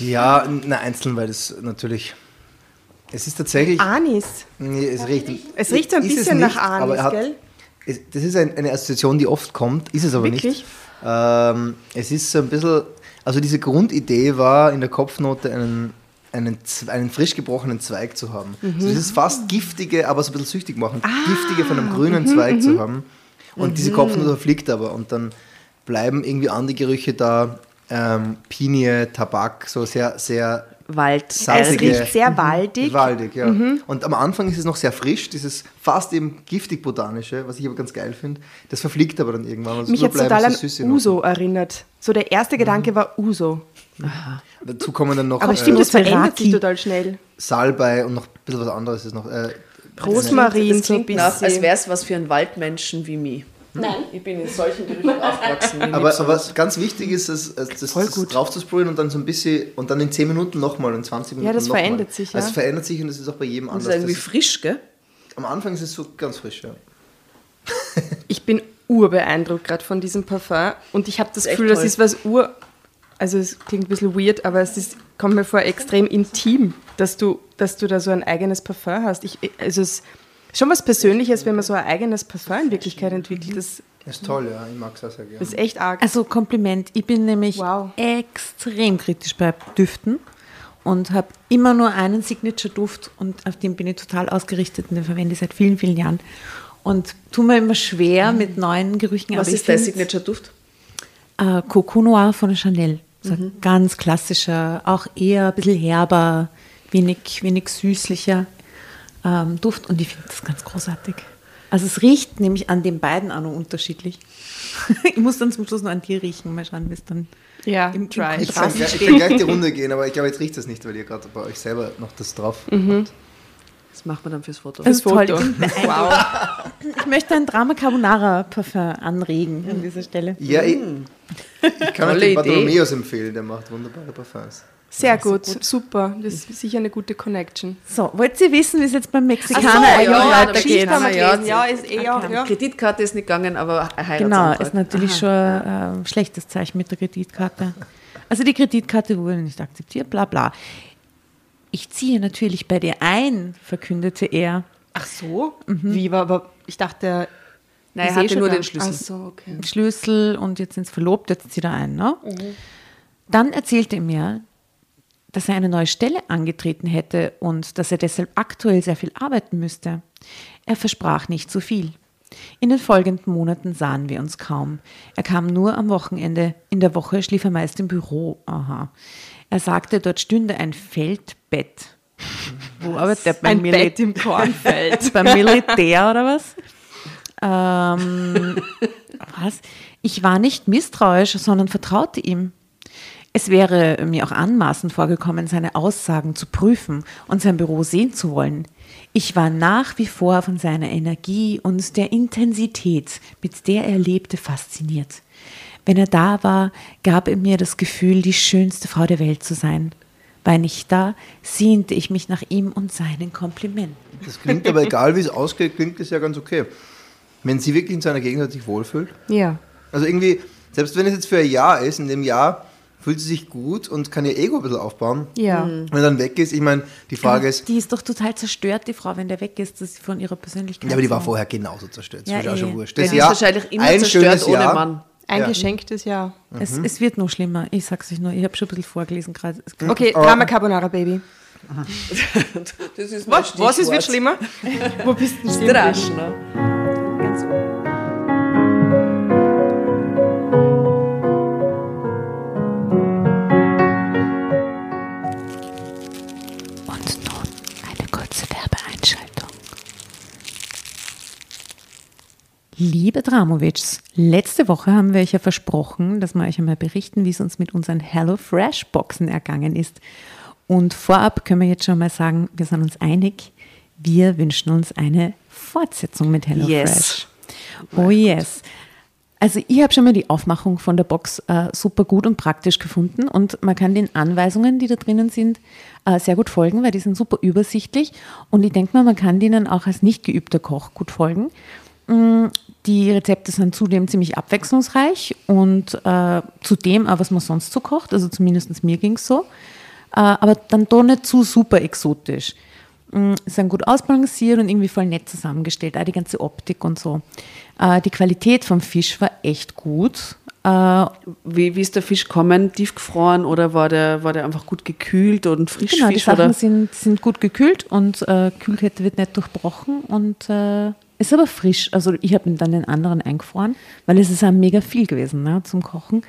Ja, na, einzeln, weil das natürlich, es ist tatsächlich, Anis. nee, es riecht, Es riecht so ein bisschen nach nicht, aber Anis, hat- gell? Es, das ist ein, eine Assoziation, die oft kommt, ist es aber Wirklich? nicht. Ähm, es ist so ein bisschen, also diese Grundidee war in der Kopfnote einen, einen, einen frisch gebrochenen Zweig zu haben. Mhm. So dieses fast giftige, aber so ein bisschen süchtig machen. Ah, Giftige von einem grünen mhm, Zweig zu haben. Und diese Kopfnote fliegt aber und dann bleiben irgendwie andere Gerüche da. Ähm, Pinie, Tabak, so sehr, sehr Wald. Es salzige. riecht sehr waldig. Waldig, ja. Mhm. Und am Anfang ist es noch sehr frisch, dieses fast eben giftig-botanische, was ich aber ganz geil finde. Das verfliegt aber dann irgendwann. Also Mich hat total an so Noten. Uso erinnert. So der erste Gedanke war Uso. Dazu kommen dann noch Aber äh, stimmt, das verändert sich total schnell. Salbei und noch ein bisschen was anderes ist noch. Äh, Rosmarin Das so ein klingt nach, als bisschen. wäre es was für einen Waldmenschen wie mich. Nein. Ich bin in solchen Gerüchen aufgewachsen. Ich aber, aber sowas. ganz wichtig ist, das, Voll das gut. drauf zu sprühen und dann so ein bisschen und dann in 10 Minuten nochmal und 20 Minuten Ja, das nochmal. verändert sich, ja. Also es verändert sich und es ist auch bei jedem Das anders. ist irgendwie Das ist, frisch, gell? am Anfang ist es so ganz frisch, ja. Ich bin urbeeindruckt gerade von diesem Parfum und ich habe das echt Gefühl, das ist was ur... Also es klingt ein bisschen weird, aber es ist, kommt mir vor extrem intim, dass du, dass du da so ein eigenes Parfum hast. Ich, also es schon was Persönliches, wenn man so ein eigenes Parfum in Wirklichkeit entwickelt. Das Ist toll, ja. Ich mag es auch sehr gerne. ist echt arg. Also Kompliment. Ich bin nämlich Wow. extrem kritisch bei Düften und habe immer nur einen Signature-Duft und auf den bin ich total ausgerichtet und den verwende ich seit vielen, vielen Jahren. Und tun mir immer schwer mit neuen Gerüchen. Was ist dein Signature-Duft? Äh, Coco Noir von Chanel. So ein ganz klassischer, auch eher ein bisschen herber, wenig, wenig süßlicher ähm, Duft. Und ich finde das ganz großartig. Also es riecht nämlich an den beiden auch noch unterschiedlich. ich muss dann zum Schluss noch an dir riechen. Mal schauen, wie es dann Ja, im, im try. Ich kann, ich kann gleich die Runde gehen, aber ich glaube, jetzt riecht das nicht, weil ihr gerade bei euch selber noch das drauf habt. Das machen wir dann fürs Foto. Das toll. Foto. Ich, beeindruckt. ich möchte ein Drama Carbonara Parfum anregen an dieser Stelle. Ja, ich, ich kann euch den. Bartholomeus empfehlen, der macht wunderbare Parfums. Sehr gut, super. Das ist sicher eine gute Connection. So, wollt ihr wissen, wie es jetzt beim Mexikaner Ach so, eigentlich ja, weitergeht? Ja. Ja, ist eh, ja, ja. Kreditkarte ist nicht gegangen, aber ein Genau, Heiratsantrag. ist natürlich schon ein äh, schlechtes Zeichen mit der Kreditkarte. Also die Kreditkarte wurde nicht akzeptiert, bla bla. Ich ziehe natürlich bei dir ein, verkündete er. Ach so? Wie war aber, ich dachte, Nein, er ist eh hatte schon nur da. den Schlüssel. Ach so, okay. Schlüssel und jetzt sind sie verlobt, jetzt zieht er ein. Ne? Dann erzählte er mir, dass er eine neue Stelle angetreten hätte und dass er deshalb aktuell sehr viel arbeiten müsste. Er versprach nicht zu viel. In den folgenden Monaten sahen wir uns kaum. Er kam nur am Wochenende. In der Woche schlief er meist im Büro. Aha. Er sagte, dort stünde ein Feldbett. Wo arbeitet der beim Ein Mili- Bett im Kornfeld. beim Militär oder was? Ähm, was? Ich war nicht misstrauisch, sondern vertraute ihm. Es wäre mir auch anmaßend vorgekommen, seine Aussagen zu prüfen und sein Büro sehen zu wollen. Ich war nach wie vor von seiner Energie und der Intensität, mit der er lebte, fasziniert. Wenn er da war, gab er mir das Gefühl, die schönste Frau der Welt zu sein. War nicht da, sehnte ich mich nach ihm und seinen Komplimenten. Das klingt aber, egal wie es ausgeht, klingt das ja ganz okay. Wenn sie wirklich in seiner Gegenwart sich wohlfühlt. Ja. Also irgendwie, selbst wenn es jetzt für ein Jahr ist, in dem Jahr fühlt sie sich gut und kann ihr Ego ein bisschen aufbauen. Ja. Wenn er dann weg ist, ich meine, die Frage ist, Die ist doch total zerstört, die Frau, wenn der weg ist, dass sie von ihrer Persönlichkeit. ja, aber die war vorher genauso zerstört. Das Ja, ist auch eh. schon wurscht. Der Das ist Jahr, wahrscheinlich immer ein zerstört ohne Jahr. Mann. Ein Ja. geschenktes Jahr. Es, es wird noch schlimmer. Ich sag's euch nur. Ich habe schon ein bisschen vorgelesen gerade. Klingt- Okay, Aber- Drama Carbonara, Baby. Das ist Was, was ist wird schlimmer? Wo bist du denn Drasch, Liebe Dramovics, letzte Woche haben wir euch ja versprochen, dass wir euch einmal berichten, wie es uns mit unseren HelloFresh-Boxen ergangen ist. Und vorab können wir jetzt schon mal sagen, wir sind uns einig, wir wünschen uns eine Fortsetzung mit HelloFresh. Yes. Oh yes. Also ich habe schon mal die Aufmachung von der Box äh, super gut und praktisch gefunden und man kann den Anweisungen, die da drinnen sind, äh, sehr gut folgen, weil die sind super übersichtlich und ich denke mal, man kann denen auch als nicht geübter Koch gut folgen. Mm, Die Rezepte sind zudem ziemlich abwechslungsreich und äh, zudem auch, was man sonst so kocht, also zumindest mir ging es so, äh, aber dann doch nicht zu super exotisch. Mm, sind gut ausbalanciert und irgendwie voll nett zusammengestellt, auch die ganze Optik und so. Äh, die Qualität vom Fisch war echt gut. Äh, Wie, wie ist der Fisch kommen? Tiefgefroren oder war der, war der einfach gut gekühlt und frisch genau, die Fisch? Sachen Oder? sind, sind gut gekühlt und äh, Kühlkette wird nicht durchbrochen und äh, ist aber frisch. Also ich habe dann den anderen eingefroren, weil es ist auch mega viel gewesen ne, zum Kochen.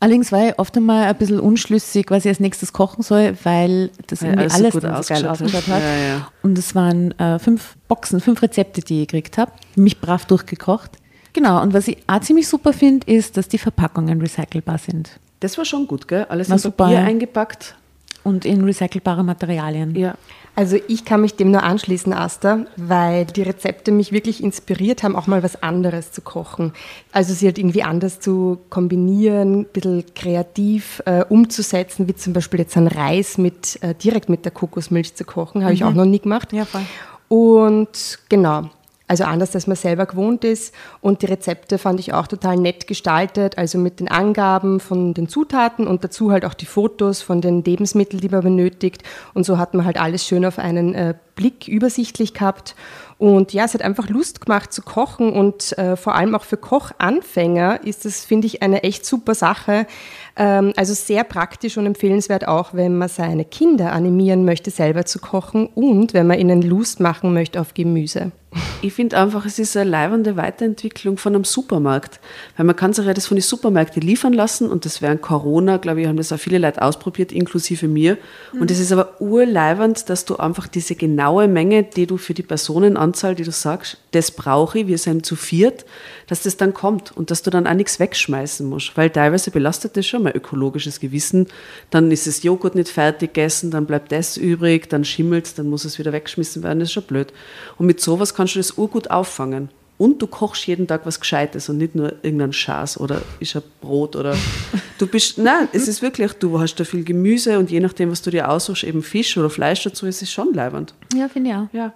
Allerdings war ich oft einmal ein bisschen unschlüssig, was ich als nächstes kochen soll, weil das Weil irgendwie alles so alles gut dann so geil ausgeschaut hat. Ja, ja. Und es waren äh, fünf Boxen, fünf Rezepte, die ich gekriegt habe. Mich brav durchgekocht. Genau, und was ich auch ziemlich super finde, ist, dass die Verpackungen recycelbar sind. Das war schon gut, gell? Alles War in super, Papier ja. eingepackt. Und in recycelbare Materialien. Ja. Also ich kann mich dem nur anschließen, Asta, weil die Rezepte mich wirklich inspiriert haben, auch mal was anderes zu kochen. Also sie halt irgendwie anders zu kombinieren, ein bisschen kreativ äh, umzusetzen, wie zum Beispiel jetzt einen Reis mit, äh, direkt mit der Kokosmilch zu kochen, habe ich auch noch nie gemacht. Ja, voll. Und genau, also anders, als man selber gewohnt ist. Und die Rezepte fand ich auch total nett gestaltet, also mit den Angaben von den Zutaten und dazu halt auch die Fotos von den Lebensmitteln, die man benötigt. Und so hat man halt alles schön auf einen äh, Blick übersichtlich gehabt. Und ja, es hat einfach Lust gemacht zu kochen und äh, vor allem auch für Kochanfänger ist das, finde ich, eine echt super Sache. Ähm, also sehr praktisch und empfehlenswert auch, wenn man seine Kinder animieren möchte, selber zu kochen und wenn man ihnen Lust machen möchte auf Gemüse. Ich finde einfach, es ist eine leibende Weiterentwicklung von einem Supermarkt. Weil man kann sich ja das von den Supermärkten liefern lassen und das während Corona, glaube ich, haben das auch viele Leute ausprobiert, inklusive mir. Und es ist aber urleibend, dass du einfach diese genaue Menge, die du für die Personenanzahl, die du sagst, das brauche ich, wir sind zu viert, dass das dann kommt und dass du dann auch nichts wegschmeißen musst. Weil teilweise belastet das schon mein ökologisches Gewissen. Dann ist das Joghurt nicht fertig gegessen, dann bleibt das übrig, dann schimmelt dann muss es wieder weggeschmissen werden, das ist schon blöd. Und mit sowas kannst du das urgut auffangen. Und du kochst jeden Tag was Gescheites und nicht nur irgendeinen Schaß oder ist ein Brot oder du bist, nein, es ist wirklich, du hast da viel Gemüse und je nachdem, was du dir aussuchst, eben Fisch oder Fleisch dazu, ist es schon leibend. Ja, finde ich auch. Ja.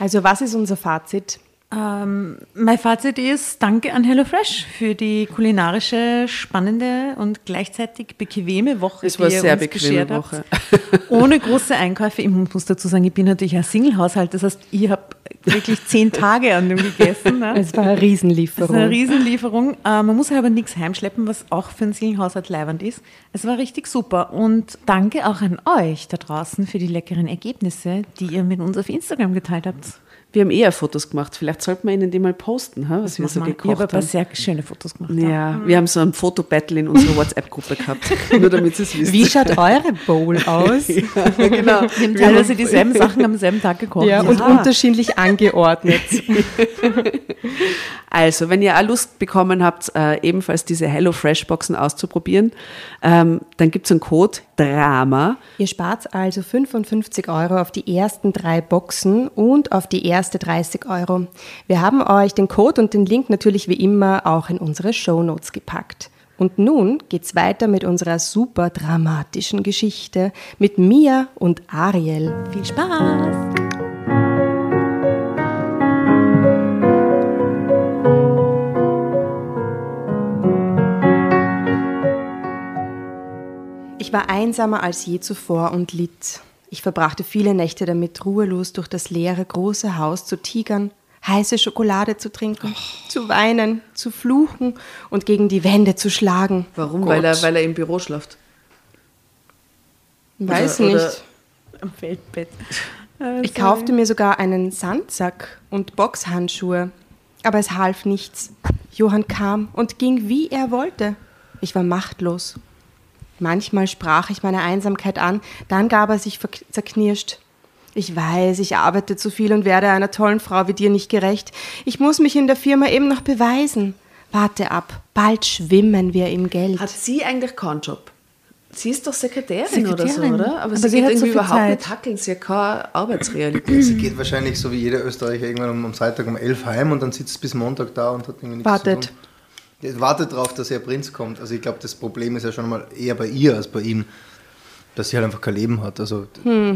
Also was ist unser Fazit? Ähm, mein Fazit ist, danke an HelloFresh für die kulinarische, spannende und gleichzeitig bequeme Woche, Es war die sehr uns bequeme. Woche. Ohne große Einkäufe. Ich muss dazu sagen, ich bin natürlich ein Single-Haushalt. Das heißt, ich habe wirklich zehn Tage an dem gegessen. Ne? Es war eine Riesenlieferung. ist eine Riesenlieferung. Äh, man muss aber nichts heimschleppen, was auch für einen Single-Haushalt leibend ist. Es war richtig super. Und danke auch an euch da draußen für die leckeren Ergebnisse, die ihr mit uns auf Instagram geteilt habt. Wir haben eher Fotos gemacht. Vielleicht sollten wir ihnen die mal posten, ha, was wir so wir. gekocht ich habe ein paar haben. sehr schöne Fotos gemacht. Ja, wir haben so ein Fotobattle in unserer WhatsApp-Gruppe gehabt. Nur damit es wisst. Wie schaut eure Bowl aus? genau. Wir haben teilweise dieselben Sachen am selben Tag gekocht. Ja, und unterschiedlich angeordnet. Also, wenn ihr auch Lust bekommen habt, äh, ebenfalls diese HelloFresh-Boxen auszuprobieren, ähm, dann gibt es einen Code DRAMA. Ihr spart also 55 Euro auf die ersten drei Boxen und auf die erste 30 Euro. Wir haben euch den Code und den Link natürlich wie immer auch in unsere Shownotes gepackt. Und nun geht's weiter mit unserer super dramatischen Geschichte mit Mia und Ariel. Viel Spaß! Ich war einsamer als je zuvor und litt. Ich verbrachte viele Nächte damit, ruhelos durch das leere große Haus zu tigern, heiße Schokolade zu trinken, zu weinen, zu fluchen und gegen die Wände zu schlagen. Warum? Gott. Weil er, weil er im Büro schlaft. Weiß oder- nicht. Am Feldbett. Ich kaufte mir sogar einen Sandsack und Boxhandschuhe. Aber es half nichts. Johann kam und ging, wie er wollte. Ich war machtlos. Manchmal sprach ich meine Einsamkeit an, dann gab er sich zerknirscht. Ich weiß, ich arbeite zu viel und werde einer tollen Frau wie dir nicht gerecht. Ich muss mich in der Firma eben noch beweisen. Warte ab, bald schwimmen wir im Geld. Hat sie eigentlich keinen Job? Sie ist doch Sekretärin, oder so, Sekretärin. oder? Aber, Aber sie, sie geht hat irgendwie so viel überhaupt Zeit. nicht hackeln. Sie hat keine Arbeitsrealität. Sie geht wahrscheinlich so wie jeder Österreicher irgendwann um, am Freitag um 11 heim und dann sitzt bis Montag da und hat irgendwie nichts Wartet. zu tun. Wartet darauf, dass ihr Prinz kommt. Also ich glaube, das Problem ist ja schon mal eher bei ihr als bei ihm, dass sie halt einfach kein Leben hat. Also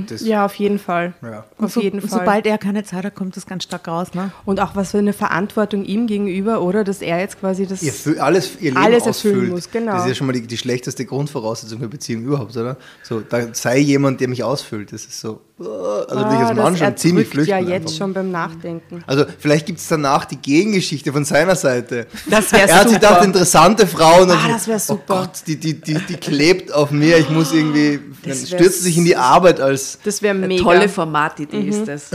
das, Ja, auf jeden Fall. Ja. Auf so, jeden Fall. Sobald er keine Zeit hat, kommt das ganz stark raus. Ne? Und auch was für eine Verantwortung ihm gegenüber, oder? Dass er jetzt quasi das. ihr alles, ihr Leben Alles erfüllen ausfüllt. muss, genau. Das ist ja schon mal die, die schlechteste Grundvoraussetzung für Beziehung überhaupt, oder? So, da sei jemand, der mich ausfüllt. Das ist so, also Ah, dich als Mann das schon ziemlich flüchten. ja jetzt einfach. schon beim Nachdenken. Also vielleicht gibt es danach die Gegengeschichte von seiner Seite. Das wär Er hat sich super. gedacht, interessante Frau. Und dann Ah, das wär super. Oh Gott, die, die, die, die klebt auf mir. Ich muss irgendwie, dann Das wär stürzt sie sich in die Arbeit als... Das wäre Eine mega. tolle Formatidee ist das.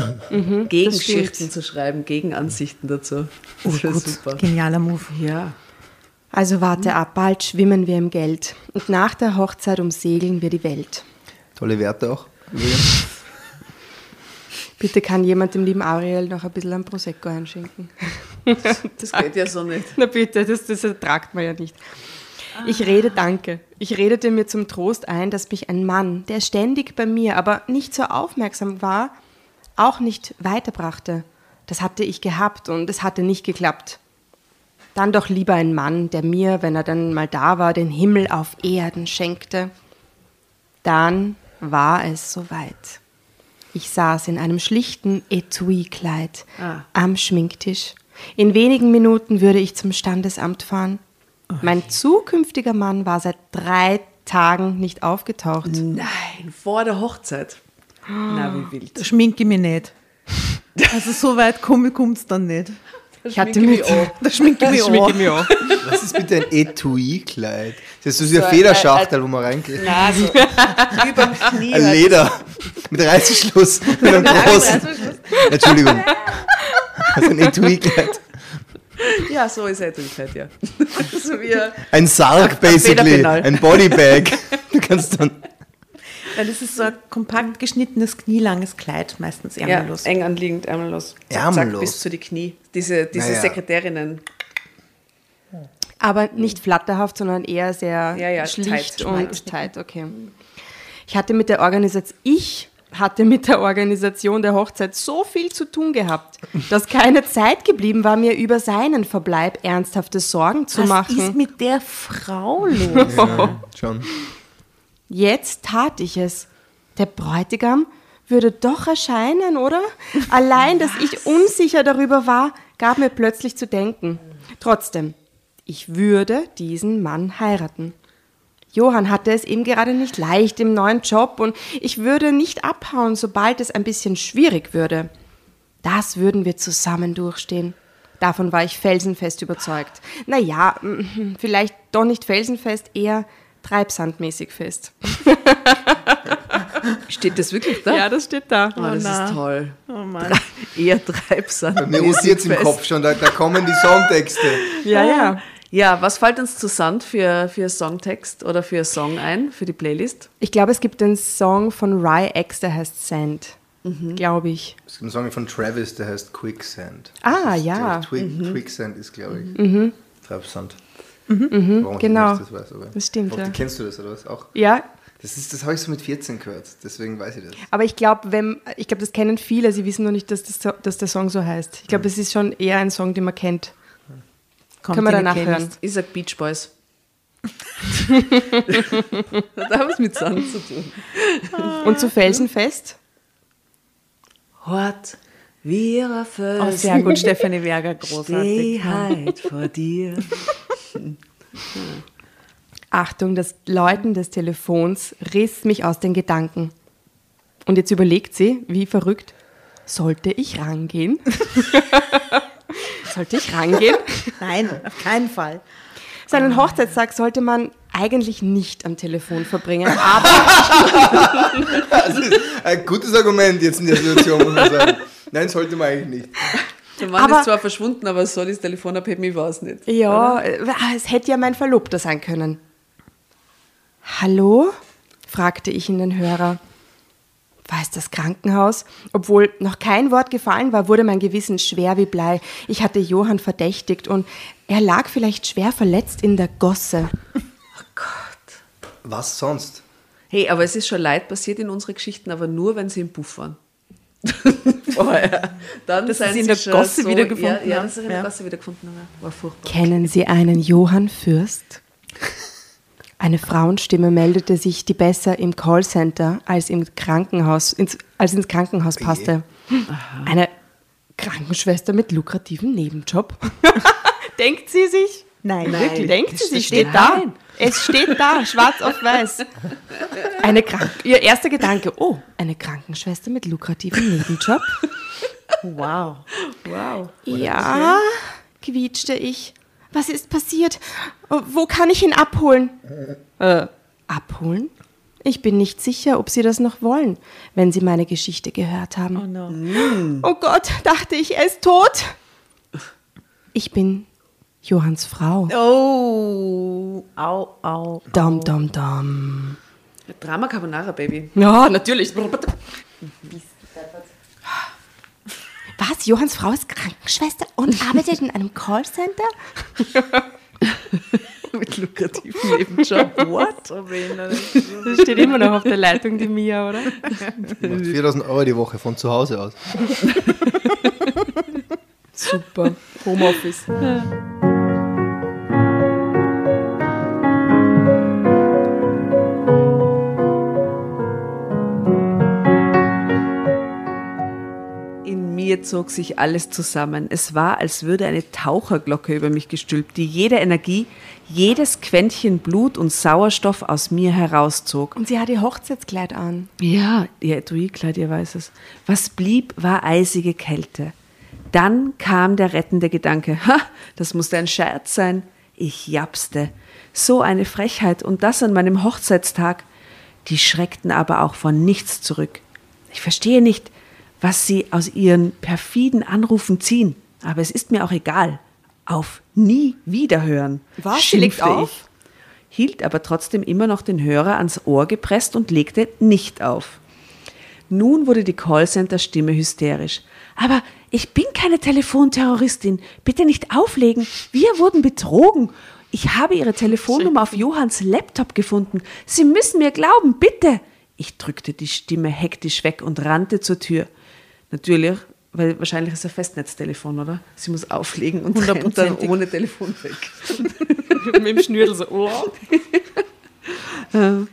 Gegengeschichten stimmt. zu schreiben, Gegenansichten dazu. Das wäre Gut, super. genialer Move. Ja. Also warte ab, bald schwimmen wir im Geld. Und nach der Hochzeit umsegeln wir die Welt. Tolle Werte auch. übrigens. Bitte kann jemand dem lieben Ariel noch ein bisschen am Prosecco einschenken. Das geht ja so nicht. Na bitte, das, das ertragt man ja nicht. Ich rede Danke. Ich redete mir zum Trost ein, dass mich ein Mann, der ständig bei mir, aber nicht so aufmerksam war, auch nicht weiterbrachte. Das hatte ich gehabt und es hatte nicht geklappt. Dann doch lieber ein Mann, der mir, wenn er dann mal da war, den Himmel auf Erden schenkte. Dann war es soweit. Ich saß in einem schlichten Etui-Kleid Ah. am Schminktisch. In wenigen Minuten würde ich zum Standesamt fahren. Mein zukünftiger Mann war seit drei Tagen nicht aufgetaucht. Nein, vor der Hochzeit. Na, wie wild. Schminke ich mich nicht. Also so weit kommt es dann nicht. Ich hatte mit, Da schminke ich mich an. mich an. Was ist bitte ein Etui-Kleid? Das ist so wie So ein ein- Federschachtel, wo man reingeht. Na, so über dem Knie. Ein halt. Leder mit Reißverschluss, mit einem großen. Entschuldigung. Also ein Etui-Kleid. Ja, so ist Edelkleid, ja. so wie ein, Ein Sarg, basically. Ein Bodybag. Du kannst dann. Weil das ist so ein kompakt geschnittenes, knielanges Kleid, meistens ja, ärmellos. eng anliegend, ärmellos. Zack, Ärmellos. bis zu die Knie. Diese, diese Naja. Sekretärinnen. Aber nicht flatterhaft, sondern eher sehr Ja, ja, schlicht tight, und tight, okay. Ich hatte mit der Organisation, ich hatte mit der Organisation der Hochzeit so viel zu tun gehabt, dass keine Zeit geblieben war, mir über seinen Verbleib ernsthafte Sorgen zu Was machen. ist mit der Frau los? Schon. Jetzt tat ich es. Der Bräutigam würde doch erscheinen, oder? Allein, dass ich unsicher darüber war, gab mir plötzlich zu denken. Trotzdem, ich würde diesen Mann heiraten. Johann hatte es eben gerade nicht leicht im neuen Job und ich würde nicht abhauen, sobald es ein bisschen schwierig würde. Das würden wir zusammen durchstehen. Davon war ich felsenfest überzeugt. Naja, mm, vielleicht doch nicht felsenfest, eher treibsandmäßig fest. Steht das wirklich da? das steht da. Oh, das na. ist toll. Oh Mann. Eher Treibsand. Mir rotiert es im Kopf schon, da, da kommen die Songtexte. Ja, ja. Ja, was fällt uns zu Sand für, für Songtext oder für Song ein, für die Playlist? Ich glaube, es gibt einen Song von Rye X, der heißt Sand. Glaube ich. Es gibt einen Song von Travis, der heißt Quicksand. Ah, ist, ja. ich, Twi- Quicksand ist, glaube ich, Treibsand. Warum ich genau. nicht das weiß, aber Das stimmt, Ob- ja. Kennst du das oder was? Auch? Ja, Das, ist- das habe ich so mit 14 gehört, deswegen weiß ich das. aber ich glaube, wenn ich glaube, das kennen viele, sie wissen nur nicht, dass, das, dass der Song so heißt. Ich glaube, es ist schon eher ein Song, den man kennt. Kommt Können wir danach hören. Ich sag Beach Boys. das hat was mit Sand zu tun. Und zu Felsenfest? Hort, wir Oh, Felsen, sehr gut, Stefanie Berger, großartig. Freiheit vor dir. Achtung, das Läuten des Telefons riss mich aus den Gedanken. Und jetzt überlegt sie, wie verrückt, sollte ich rangehen? sollte ich rangehen? Nein, auf keinen Fall. Seinen Hochzeitstag sollte man eigentlich nicht am Telefon verbringen, aber Das ist ein gutes Argument jetzt in der Situation, muss man sagen. Nein, sollte man eigentlich nicht. Der Mann Aber- ist zwar verschwunden, aber so das Telefon abheben, ich weiß nicht. ja, äh, es hätte ja mein Verlobter sein können. Hallo? fragte ich in den Hörer. War es das Krankenhaus? Obwohl noch kein Wort gefallen war, wurde mein Gewissen schwer wie Blei. Ich hatte Johann verdächtigt und er lag vielleicht schwer verletzt in der Gosse. Was sonst? Hey, aber es ist schon Leid passiert in unseren Geschichten, aber nur, wenn sie im Puff waren. Vorher. Dann Dass sie sind sie in der Gosse wiedergefunden ja, ja, sie in der Ja. Gosse wiedergefunden haben. War furchtbar. Kennen Sie einen Johann Fürst? Eine Frauenstimme meldete sich, die besser im Callcenter als im Krankenhaus, ins, als ins Krankenhaus passte. Eine Krankenschwester mit lukrativem Nebenjob. Denkt sie sich? Nein, Nein. wirklich. Denkt sie sich? steht Steht da. Nein. Es steht da, schwarz auf weiß. Eine Krank Ihr erster Gedanke, oh, eine Krankenschwester mit lukrativem Nebenjob? Wow. Wow. Ja, quietschte ich. Was ist passiert? Oh, Wo kann ich ihn abholen? Äh, abholen? Ich bin nicht sicher, ob Sie das noch wollen, wenn Sie meine Geschichte gehört haben. Oh no. Oh Gott, dachte ich, er ist tot. Ich bin Johanns Frau. Oh, au, au. Dom, dom, dom. Drama Carbonara, Baby. Ja, natürlich. Was? Johanns Frau ist Krankenschwester und arbeitet in einem Callcenter? Mit lukrativen Nebenjob. What? Das steht immer noch auf der Leitung, die Mia, oder? Macht 4000 Euro die Woche von zu Hause aus. Super. Homeoffice. In mir zog sich alles zusammen. Es war, als würde eine Taucherglocke über mich gestülpt, die jede Energie, jedes Quäntchen Blut und Sauerstoff aus mir herauszog. Und sie hat ihr Hochzeitskleid an. Ja, ihr Etui-Kleid, ihr weißes. Was blieb, war eisige Kälte. Dann kam der rettende Gedanke. Ha, das musste ein Scherz sein. Ich japste. So eine Frechheit und das an meinem Hochzeitstag. Die schreckten aber auch von nichts zurück. Ich verstehe nicht, was sie aus ihren perfiden Anrufen ziehen, aber es ist mir auch egal. Auf nie wiederhören. Was? Sie legt auf? Ich, hielt aber trotzdem immer noch den Hörer ans Ohr gepresst und legte nicht auf. Nun wurde die Callcenter-Stimme hysterisch. Aber ich bin keine Telefonterroristin. Bitte nicht auflegen. Wir wurden betrogen. Ich habe Ihre Telefonnummer auf Johanns Laptop gefunden. Sie müssen mir glauben, bitte. Ich drückte die Stimme hektisch weg und rannte zur Tür. Natürlich, weil wahrscheinlich ist ein Festnetztelefon, oder? Sie muss auflegen und rennt dann ohne Telefon weg. Mit dem Schnürl so, oh.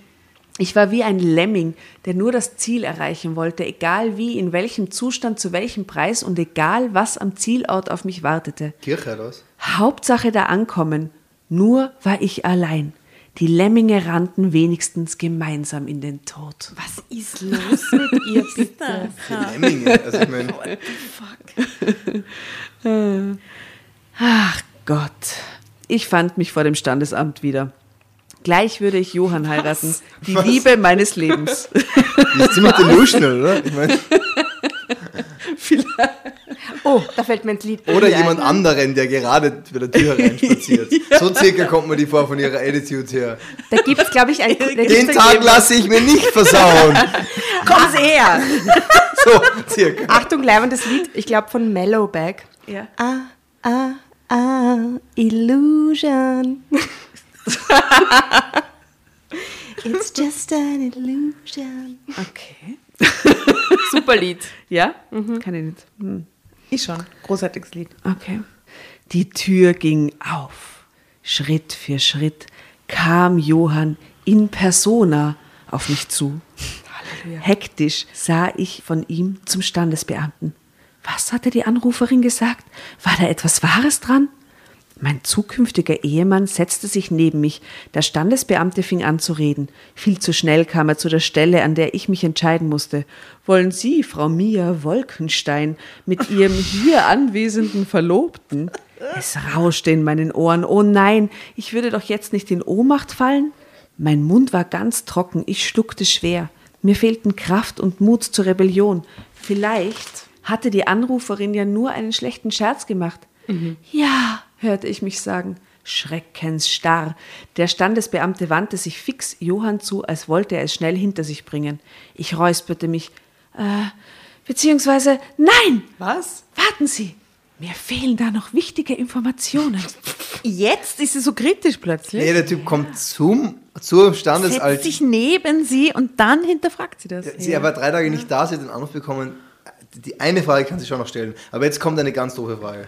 Ich war wie ein Lemming, der nur das Ziel erreichen wollte, egal wie, in welchem Zustand, zu welchem Preis und egal was am Zielort auf mich wartete. Kirche, oder was? Hauptsache da ankommen. Nur war ich allein. Die Lemminge rannten wenigstens gemeinsam in den Tod. Was ist los mit ihr, bitte? Lemminge. Also ich meine, Ach Gott. Ich fand mich vor dem Standesamt wieder. Gleich würde ich Johann heiraten. Die Was? Liebe meines Lebens. die ist ziemlich delusional, oder? Ich meine, Oh, da fällt mir ein Lied oder ein. jemand anderen, der gerade bei der Tür hereinspaziert. So circa kommt mir die vor von ihrer Attitude her. Da gibt es, glaube ich, ein... Den Tag lasse ich mir nicht versauen. Komm's her! So circa. Achtung, leibendes Lied, ich glaube von Mellowback. Ja. Ah, ah, ah, Illusion. It's just an illusion. Okay. Super Lied. Ja? Kann ich nicht. Hm. Ich schon. Großartiges Lied. Okay. Die Tür ging auf. Schritt für Schritt kam Johann in persona auf mich zu. Hektisch sah ich von ihm zum Standesbeamten. Was hatte die Anruferin gesagt? War da etwas Wahres dran? Mein zukünftiger Ehemann setzte sich neben mich. Der Standesbeamte fing an zu reden. Viel zu schnell kam er zu der Stelle, an der ich mich entscheiden musste. Wollen Sie, Frau Mia Wolkenstein, mit Ihrem hier anwesenden Verlobten? Es rauschte in meinen Ohren. Oh nein, ich würde doch jetzt nicht in Ohnmacht fallen? Mein Mund war ganz trocken, ich schluckte schwer. Mir fehlten Kraft und Mut zur Rebellion. Vielleicht hatte die Anruferin ja nur einen schlechten Scherz gemacht. Ja, hörte ich mich sagen. Schreckensstarr. Der Standesbeamte wandte sich fix Johann zu, als wollte er es schnell hinter sich bringen. Ich räusperte mich. Äh, beziehungsweise, nein! Was? Warten Sie! Mir fehlen da noch wichtige Informationen. Jetzt ist sie so kritisch plötzlich. Nee, der Typ kommt zum, zum Setzt Standesalter. sich neben sie und dann hinterfragt sie das. Sie war drei Tage nicht da, sie hat den Anruf bekommen. Die eine Frage kann sie schon noch stellen. Aber jetzt kommt eine ganz doofe Frage.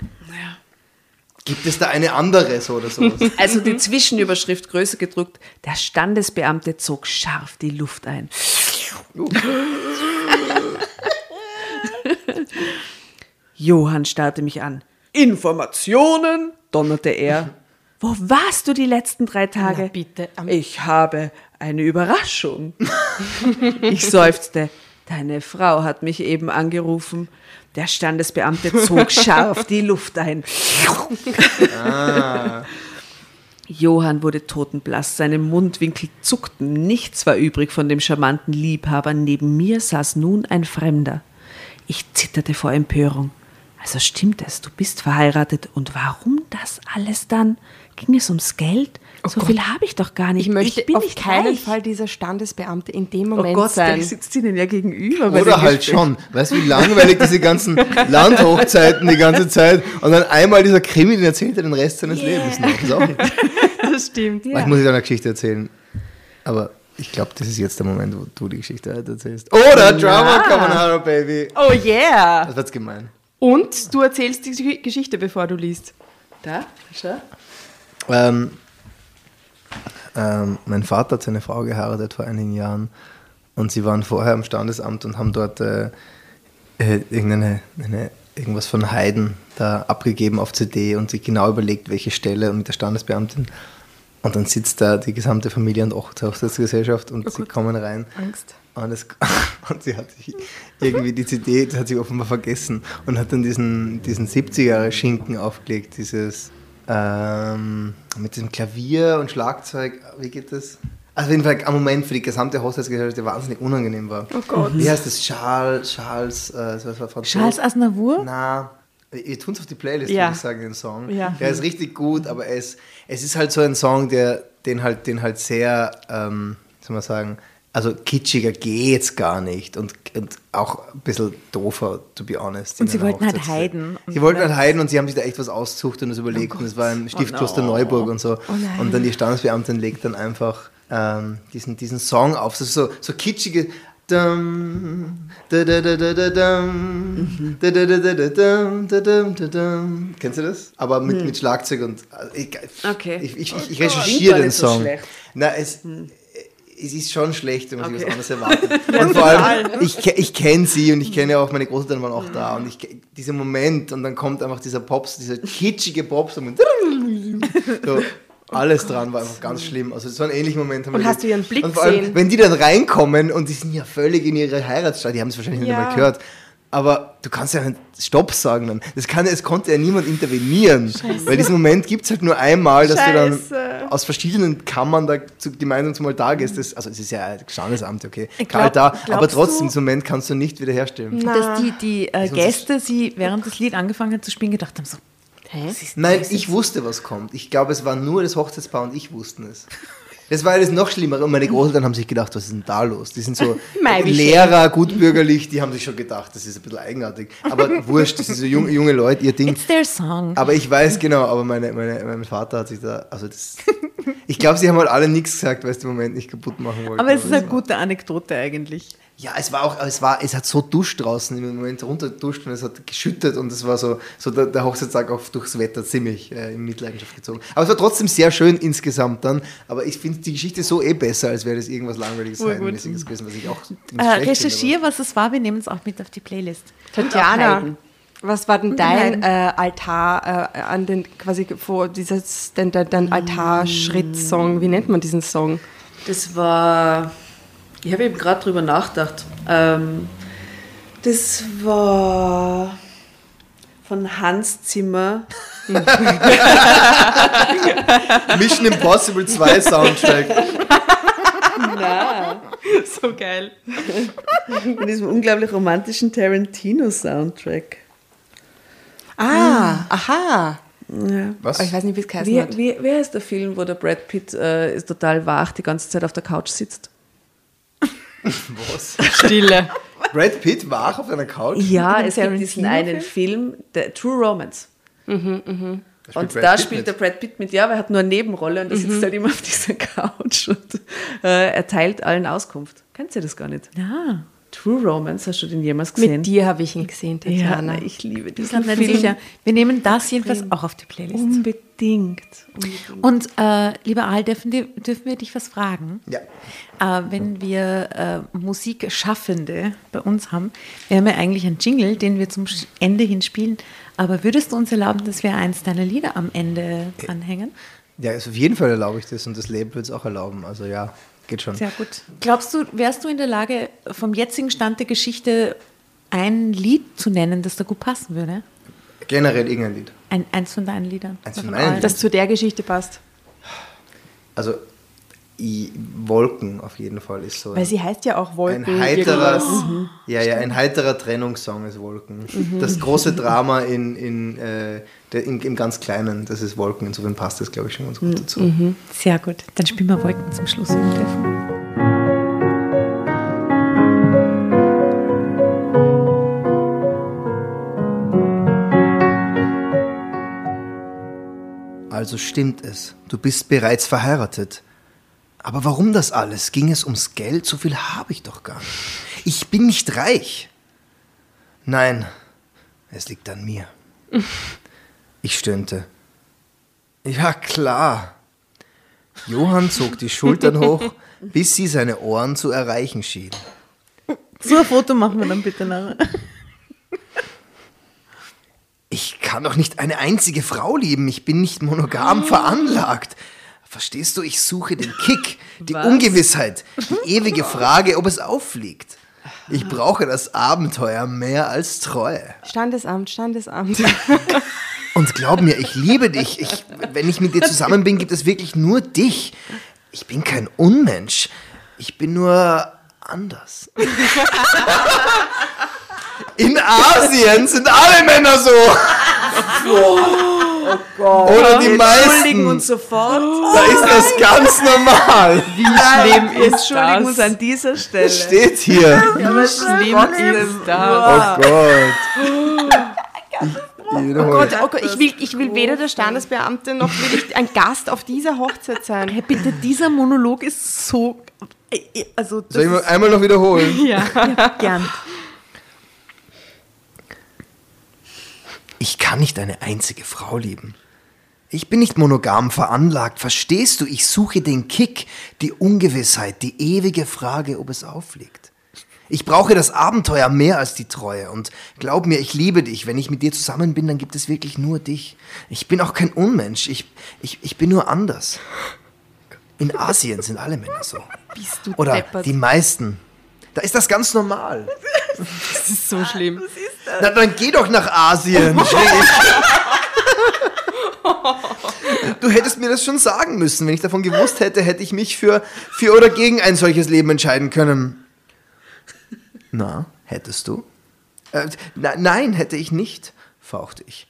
Gibt es da eine andere so oder so? Also die Zwischenüberschrift größer gedruckt. Der Standesbeamte zog scharf die Luft ein. Johann starrte mich an. Informationen? donnerte er. Wo warst du die letzten drei Tage? Na bitte, Ich habe eine Überraschung. ich seufzte. Deine Frau hat mich eben angerufen. Der Standesbeamte zog scharf die Luft ein. Johann wurde totenblass, seine Mundwinkel zuckten, nichts war übrig von dem charmanten Liebhaber. Neben mir saß nun ein Fremder. Ich zitterte vor Empörung. Also stimmt es, du bist verheiratet. Und warum das alles dann? Ging es ums Geld? So viel habe ich doch gar nicht. Ich möchte bin auf nicht keinen reich. Fall dieser Standesbeamte in dem Oh Moment Gott, sein. der sitzt ihnen ja gegenüber. Oder halt Gespräch. schon. Weißt du, wie langweilig diese ganzen Landhochzeiten die ganze Zeit und dann einmal dieser Krimi, den erzählt er den Rest seines Lebens noch. Das Das stimmt. Ich muss dir eine Geschichte erzählen. Aber ich glaube, das ist jetzt der Moment, wo du die Geschichte halt erzählst. Oder Drama Carbonara, Baby. Oh yeah! Das wird's gemein. Und du erzählst die Geschichte, bevor du liest. Da, schau. Ähm, ähm, mein Vater hat seine Frau geheiratet vor einigen Jahren und sie waren vorher im Standesamt und haben dort äh, äh, irgendeine eine irgendwas von Haydn da abgegeben auf CD und sich genau überlegt, welche Stelle und mit der Standesbeamtin. Und dann sitzt da die gesamte Familie und auch die Hochzeitsgesellschaft und sie kommen rein. Angst. Und, es, und sie hat sich irgendwie die CD, das hat sie offenbar vergessen und hat dann diesen, diesen 70er-Schinken aufgelegt, dieses ähm, mit dem Klavier und Schlagzeug, wie geht das? Also auf jeden Fall ein Moment für die gesamte Hochzeitsgesellschaft, der wahnsinnig unangenehm war. Oh Gott. Wie heißt das? Charles, Charles, äh, das war Franzose. Charles Aznavour? Na, wir tun es auf die Playlist, Ja. würde ich sagen, den Song. Ja. Der ist richtig gut, aber es, es ist halt so ein Song, der den halt, den halt sehr, ähm, soll man sagen, also kitschiger geht's gar nicht und, und auch ein bisschen doofer, to be honest. Und in sie wollten halt Hochzeits- Haydn. Sie wollten halt Heiden und sie haben sich da echt was ausgesucht und das überlegt und es war ein Stiftkloster Neuburg und so. und dann die Standesbeamtin legt dann einfach ähm, diesen, diesen Song auf, das ist so, so kitschige Dum, da, da, da, da, da, dum, da, da, da, da, da, dum, da, dum, da, dum. Kennst du das? Aber mit, mit Schlagzeug und ich, Okay. ich, ich, ich, Gott. recherchiere den Song. Na, es, es ist schon schlecht, wenn man sich Okay. was anderes erwartet. Und vor allem, ich, ich kenne sie und ich kenne ja auch, meine Großeltern waren auch da und ich dieser Moment und dann kommt einfach dieser Pops, dieser kitschige Popsong und so, alles dran war einfach ganz schlimm. Also so einen ähnlichen Moment haben Und wir hast du ihren Blick und vor allem, gesehen? wenn die dann reinkommen und die sind ja völlig in ihre Heiratsstadt, die haben es wahrscheinlich nicht Ja. einmal gehört. Aber du kannst ja nicht Stopp sagen dann. Das kann, es konnte ja niemand intervenieren. Weil diesen Moment gibt es halt nur einmal, dass du Scheiße. dann aus verschiedenen Kammern da zu, die Meinung zum Altar gehst. Das, also es ist ja ein Standesamt, okay. Glaub- Altar, aber trotzdem, du- diesen Moment kannst du nicht wiederherstellen. Dass die, die äh, Gäste, sie während das Lied angefangen hat zu spielen, gedacht haben, so, Hä? Nein, ich wusste, was kommt. Ich glaube, es war nur das Hochzeitspaar und ich wussten es. Das war ja das noch Schlimmere. Und meine Großeltern haben sich gedacht, was ist denn da los? Die sind so Lehrer, gutbürgerlich, die haben sich schon gedacht, das ist ein bisschen eigenartig. Aber wurscht, das sind so junge, junge Leute, ihr Ding. It's their song. Aber ich weiß genau, aber meine, meine, mein Vater hat sich da, also das, ich glaube, sie haben halt alle nichts gesagt, weil sie den Moment nicht kaputt machen wollten. Aber es ist eine gute Anekdote eigentlich. Ja, es war auch, es war, es hat so duscht draußen im Moment runterduscht und es hat geschüttet und es war so, so der, der Hochzeitstag auch durchs Wetter ziemlich äh, in Mitleidenschaft gezogen. Aber es war trotzdem sehr schön insgesamt dann. Aber ich finde die Geschichte so eh besser, als wäre das irgendwas langweiliges. Heidenmäßiges gewesen, was ich auch Äh, recherchiere, was es war, wir nehmen es auch mit auf die Playlist. Tatjana, was war denn dein äh, Altar äh, an den quasi vor dieses dein, dein, dein Altarschritt-Song? Wie nennt man diesen Song? Das war. Ich habe eben gerade drüber nachgedacht. Ähm, das war von Hans Zimmer. Mission Impossible 2 Soundtrack. So geil. Von diesem unglaublich romantischen Tarantino-Soundtrack. Ah, aha. Ja. Was? Aber ich weiß nicht, wie es geheißen Wie, hat. wie, wer ist der Film, wo der Brad Pitt äh, ist total wach die ganze Zeit auf der Couch sitzt? Was? Stille. Brad Pitt wach auf einer Couch? Ja, es gibt diesen einen Film, der True Romance. Da Und Brad da Pitt spielt mit. der Brad Pitt mit, ja, aber er hat nur eine Nebenrolle und er sitzt halt immer auf dieser Couch und äh, erteilt allen Auskunft. Kennt ihr das gar nicht? Ja, True Romance, hast du den jemals gesehen? Mit dir habe ich ihn gesehen, ja, Tatjana. na, ich liebe diesen Film. sicher. Wir nehmen das jedenfalls auch auf die Playlist. Unbedingt. Unbedingt. Und äh, lieber Al, dürfen, wir- dürfen wir dich was fragen? Ja. Äh, wenn wir äh, Musikschaffende bei uns haben, wir haben ja eigentlich einen Jingle, den wir zum Ende hin spielen, aber würdest du uns erlauben, dass wir eins deiner Lieder am Ende dranhängen? Ja, also auf jeden Fall erlaube ich das und das Leben wird es auch erlauben. Also ja, geht schon. Sehr gut. Glaubst du, wärst du in der Lage, vom jetzigen Stand der Geschichte ein Lied zu nennen, das da gut passen würde? Generell irgendein Lied. Ein, eins von deinen Liedern? Eins von meinen? Liedern? Das zu der Geschichte passt. Also i, Wolken auf jeden Fall ist so. Weil sie heißt ja auch ein Wolken. heiterer, irgendwas. ja, ja, ein heiterer Trennungssong ist Wolken. Das große Drama in, in, äh, der, im, im ganz Kleinen, das ist Wolken. Insofern passt das, glaube ich, schon ganz gut dazu. Sehr gut. Dann spielen wir Wolken zum Schluss. Also stimmt es, du bist bereits verheiratet. Aber warum das alles? Ging es ums Geld? So viel habe ich doch gar nicht. Ich bin nicht reich. Nein, es liegt an mir. Ich stöhnte. Ja, klar. Johann zog die Schultern hoch, bis sie seine Ohren zu erreichen schien. So ein Foto machen wir dann bitte nachher. Ich kann doch nicht eine einzige Frau lieben. Ich bin nicht monogam veranlagt. Verstehst du, ich suche den Kick, die Ungewissheit, die ewige Frage, ob es auffliegt. Ich brauche das Abenteuer mehr als Treue. Standesamt, Standesamt. Und glaub mir, ich liebe dich. Ich, wenn ich mit dir zusammen bin, gibt es wirklich nur dich. Ich bin kein Unmensch. Ich bin nur anders. In Asien sind alle Männer so. Oder die Entschuldigen meisten. uns sofort. Da ist das ganz normal. Wie schlimm ist Entschuldigen uns an dieser Stelle. Steht hier. Wie schlimm ist Oh das? Gott. Ich, ich wiederhole. Gott, oh Gott, ich will, ich will weder der Standesbeamte noch will ich ein Gast auf dieser Hochzeit sein. Hey, bitte, dieser Monolog ist so. äh, Also, das Soll ich mal einmal noch wiederholen? ja, gern. Ich kann nicht eine einzige Frau lieben. Ich bin nicht monogam veranlagt, verstehst du? Ich suche den Kick, die Ungewissheit, die ewige Frage, ob es auffliegt. Ich brauche das Abenteuer mehr als die Treue und glaub mir, ich liebe dich. Wenn ich mit dir zusammen bin, dann gibt es wirklich nur dich. Ich bin auch kein Unmensch, ich, ich, ich bin nur anders. In Asien sind alle Männer so. Bist du Oder deppert. die meisten. Da ist das ganz normal. Das ist so schlimm. Na, dann geh doch nach Asien. Du hättest mir das schon sagen müssen. Wenn ich davon gewusst hätte, hätte ich mich für, für oder gegen ein solches Leben entscheiden können. Na, hättest du? Äh, na, nein, hätte ich nicht, fauchte ich.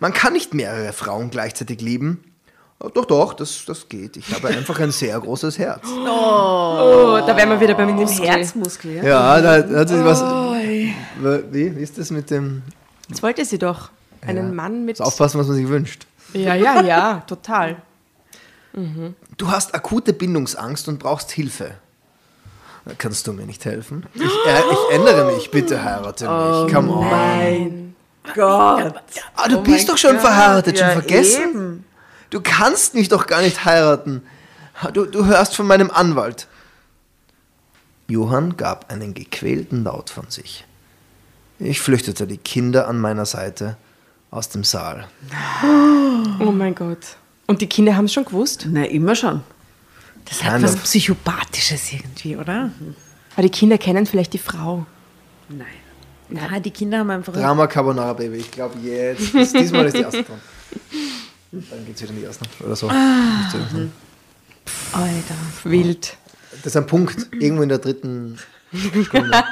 Man kann nicht mehrere Frauen gleichzeitig lieben. Oh, Doch, doch, das, das geht. Ich habe einfach ein sehr großes Herz. Oh, da wären wir wieder beim Muskel. Herzmuskel, ja? Ja, da hat sich was. Wie, wie ist das mit dem. Jetzt wollte sie doch einen Ja. Mann mit. Muss aufpassen, was man sich wünscht. Ja, ja, ja, total. Du hast akute Bindungsangst und brauchst Hilfe. Kannst du mir nicht helfen? Ich, äh, ich ändere mich, bitte heirate mich. Come on. Mein Gott. Ah, du Oh bist doch schon Gott, verheiratet, ja, schon vergessen? eben. Du kannst mich doch gar nicht heiraten. Du, du hörst von meinem Anwalt. Johann gab einen gequälten Laut von sich. Ich flüchtete die Kinder an meiner Seite aus dem Saal. Oh mein Gott. Und die Kinder haben es schon gewusst? Na, immer schon. Das hat Kind was. Psychopathisches irgendwie, oder? Aber die Kinder kennen vielleicht die Frau. Nein. Ja, die Kinder haben einfach. Drama Carbonara Baby. Ich glaube jetzt. Diesmal ist die erste dran. Dann geht's wieder in die erste. Oder so. Nicht so langsam. Alter. Wild. Das ist ein Punkt. Irgendwo in der dritten Stunde.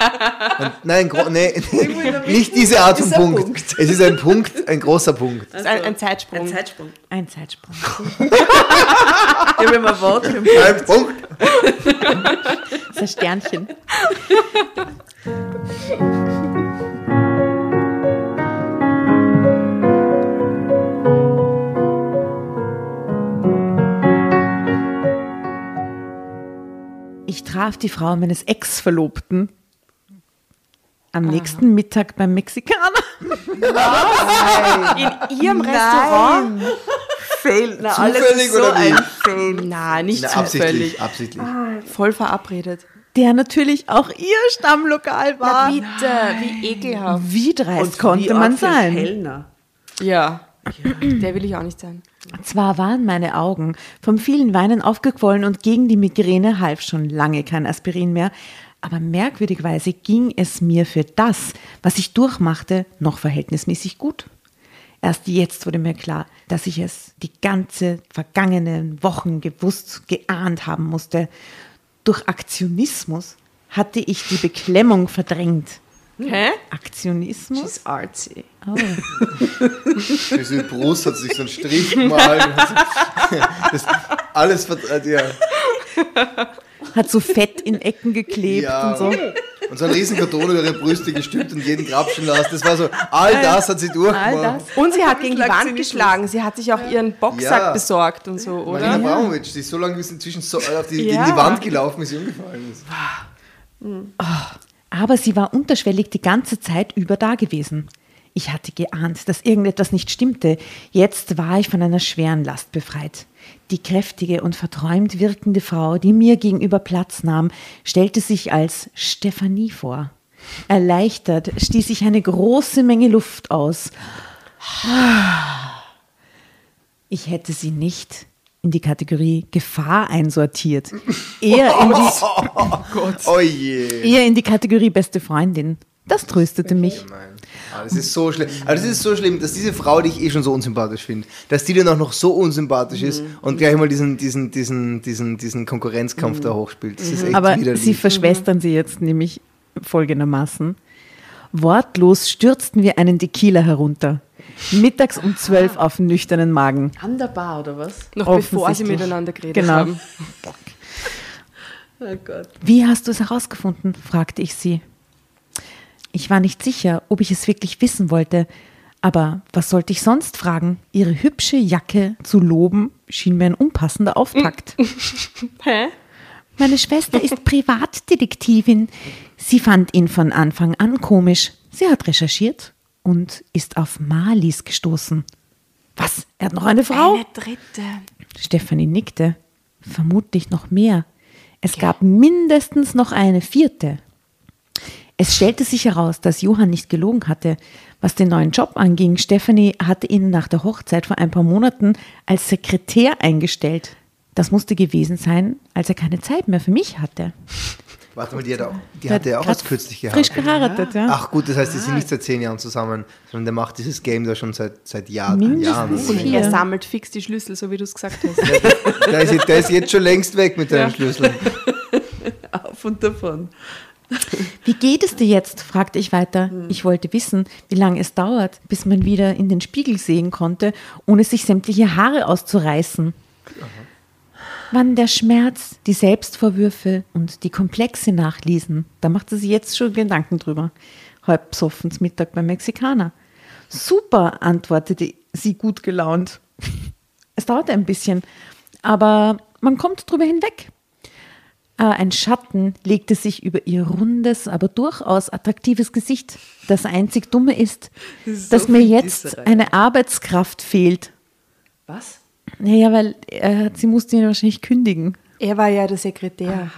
Und, nein, nee, nicht diese Art von Punkt. Punkt. Es ist ein Punkt, ein großer Punkt. Das ist ein, ein Zeitsprung. Ein Zeitsprung. Ein Zeitsprung. Ich habe immer Wort für mich. Ein Punkt. Das ist ein Sternchen. traf die Frau meines Ex-Verlobten am nächsten Mittag beim Mexikaner. In ihrem Restaurant? Fail. Na, alles Zufällig ist so oder wie? ein Fail. Na, nicht Na, zufällig. absichtlich, absichtlich. Voll verabredet. Der natürlich auch ihr Stammlokal Na war. bitte, wie ekelhaft. Wie dreist Und konnte wie man sein? Kellner. Ja. Der will ich auch nicht sein. Zwar waren meine Augen vom vielen Weinen aufgequollen und gegen die Migräne half schon lange kein Aspirin mehr, aber merkwürdigerweise ging es mir für das, was ich durchmachte, noch verhältnismäßig gut. Erst jetzt wurde mir klar, dass ich es die ganze vergangenen Wochen gewusst, geahnt haben musste. Durch Aktionismus hatte ich die Beklemmung verdrängt. Hä? Aktionismus? She's artsy. Oh. So Brust hat sich so ein Strich gemalt. Das alles verdreht, ja. Hat so Fett in Ecken geklebt ja. und so. Und so ein riesen Karton über ihre Brüste gestülpt und jeden grapschen lassen. Das war so, all das hat sie durchgemacht. Und sie hat gegen die Wand geschlagen. Sie hat sich auch ihren Boxsack Ja. besorgt und so, Marina oder? Abramovic, die ist so lange bis inzwischen so auf die, Ja. gegen die Wand gelaufen, bis sie umgefallen ist. Aber sie war unterschwellig die ganze Zeit über da gewesen. Ich hatte geahnt, dass irgendetwas nicht stimmte. Jetzt war ich von einer schweren Last befreit. Die kräftige und verträumt wirkende Frau, die mir gegenüber Platz nahm, stellte sich als Stephanie vor. Erleichtert stieß ich eine große Menge Luft aus. Ich hätte sie nicht in die Kategorie Gefahr einsortiert. Eher in die, Oh je. eher in die Kategorie beste Freundin. Das tröstete mich. Nein. Ah, das ist so schlimm. Aber das ist so schlimm, dass diese Frau, die ich eh schon so unsympathisch finde, dass die dann auch noch so unsympathisch ist und gleich mal diesen, diesen, diesen, diesen, diesen Konkurrenzkampf da hochspielt. Das ist echt Aber widerlich. sie verschwestern sie jetzt nämlich folgendermaßen. Wortlos stürzten wir einen Tequila herunter. Mittags um zwölf auf den nüchternen Magen. An der Bar oder was? Noch bevor sie miteinander geredet Genau. haben. Oh Gott. Wie hast du es herausgefunden? fragte ich sie. Ich war nicht sicher, ob ich es wirklich wissen wollte, aber was sollte ich sonst fragen? Ihre hübsche Jacke zu loben schien mir ein unpassender Auftakt. Hä? Meine Schwester ist Privatdetektivin. Sie fand ihn von Anfang an komisch. Sie hat recherchiert und ist auf Malis gestoßen. Was? Er hat noch eine Frau? Eine dritte. Stefanie nickte. Vermutlich noch mehr. Es gab mindestens noch eine vierte. Es stellte sich heraus, dass Johann nicht gelogen hatte. Was den neuen Job anging, Stefanie hatte ihn nach der Hochzeit vor ein paar Monaten als Sekretär eingestellt. Das musste gewesen sein, als er keine Zeit mehr für mich hatte. Warte mal, die, hat auch, die hatte ja auch erst kürzlich Frisch geheiratet. geheiratet, ja. Ach gut, das heißt, die sind nicht seit zehn Jahren zusammen, sondern der macht dieses Game da schon seit, seit Jahren. Mindestens Jahren. vier. Er sammelt fix die Schlüssel, so wie du es gesagt hast. Der ist, der ist jetzt schon längst weg mit deinen Ja. Schlüsseln. Auf und davon. Wie geht es dir jetzt? fragte ich weiter. Ich wollte wissen, wie lange es dauert, bis man wieder in den Spiegel sehen konnte, ohne sich sämtliche Haare auszureißen. Wann der Schmerz, die Selbstvorwürfe und die Komplexe nachließen, da machte sie jetzt schon Gedanken drüber. Halb besoffen zum Mittag beim Mexikaner. Super, antwortete sie gut gelaunt. Es dauerte ein bisschen, aber man kommt drüber hinweg. Äh, Ein Schatten legte sich über ihr rundes, aber durchaus attraktives Gesicht. Das einzig Dumme ist, so dass mir jetzt Disserei. eine Arbeitskraft fehlt. Was? Naja, weil äh, sie musste ihn wahrscheinlich kündigen. Er war ja der Sekretär.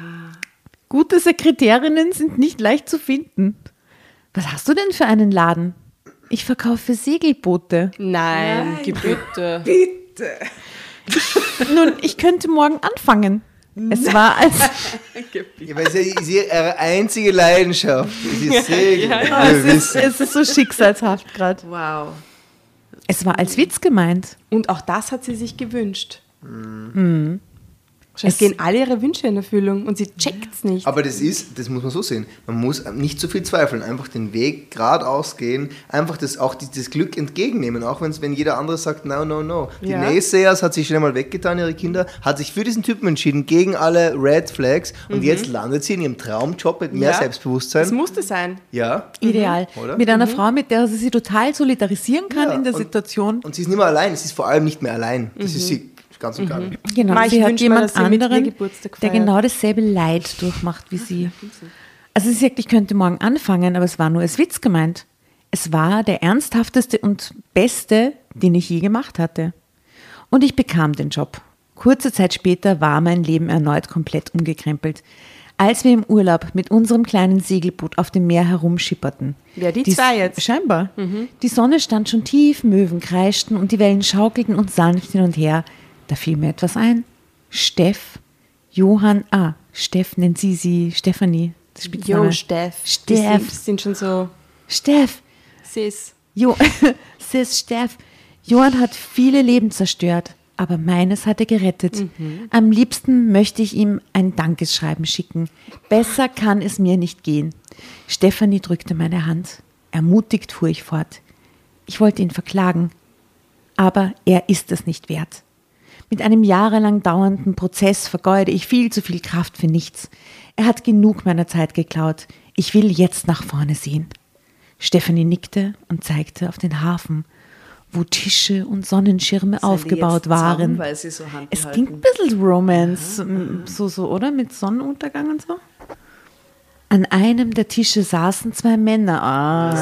Gute Sekretärinnen sind nicht leicht zu finden. Was hast du denn für einen Laden? Ich verkaufe Segelboote. Nein, Gebitte. Bitte. Nun, ich könnte morgen anfangen. Es war als Ja, weil es ist ja ihre einzige Leidenschaft. Sie segeln. Ah, Wir es, ist, es ist so schicksalshaft gerade. Wow. Es war als Witz gemeint. Und auch das hat sie sich gewünscht. Mhm. Es gehen alle ihre Wünsche in Erfüllung und sie checkt's nicht. Aber das ist, das muss man so sehen. Man muss nicht zu viel zweifeln, einfach den Weg geradeaus gehen, einfach das, auch die, das Glück entgegennehmen, auch wenn's, wenn jeder andere sagt, no, no, no. Die Ja. Naysayers hat sich schon einmal weggetan, ihre Kinder, hat sich für diesen Typen entschieden, gegen alle Red Flags und jetzt landet sie in ihrem Traumjob mit mehr Mhm. Ja. Selbstbewusstsein. Es musste sein. ja. Ideal. Oder? Mit einer Frau, mit der sie sich total solidarisieren kann Ja, in der und- Situation. Und sie ist nicht mehr allein, sie ist vor allem nicht mehr allein. Das Mhm. ist sie ganz und gar nicht. Genau, Ma, ich sie hat jemand ihr anderen, der genau dasselbe Leid durchmacht wie sie. Also sie sagt, ich könnte morgen anfangen, aber es war nur als Witz gemeint. Es war der ernsthafteste und beste, den ich je gemacht hatte. Und ich bekam den Job. Kurze Zeit später war mein Leben erneut komplett umgekrempelt. Als wir im Urlaub mit unserem kleinen Segelboot auf dem Meer herumschipperten. Wer die zwei jetzt? Scheinbar. Die Sonne stand schon tief, Möwen kreischten und die Wellen schaukelten uns sanft hin und her. Da fiel mir etwas ein. Steff, Johann, ah, Steff nennt sie sie Stefanie. das. Jo, Steff. Steff. Die sind schon so Steff. sis. Jo, Sis Steff. Johann hat viele Leben zerstört, aber meines hat er gerettet. Am liebsten möchte ich ihm ein Dankeschreiben schicken. Besser kann es mir nicht gehen. Stefanie drückte meine Hand. Ermutigt fuhr ich fort. Ich wollte ihn verklagen, aber er ist es nicht wert. Mit einem jahrelang dauernden Prozess vergeude ich viel zu viel Kraft für nichts. Er hat genug meiner Zeit geklaut. Ich will jetzt nach vorne sehen. Stefanie nickte und zeigte auf den Hafen, wo Tische und Sonnenschirme ihr aufgebaut waren. weil sie so es klingt ein bisschen Romance, m, so, so, oder? Mit Sonnenuntergang und so. An einem der Tische saßen zwei Männer. Ah.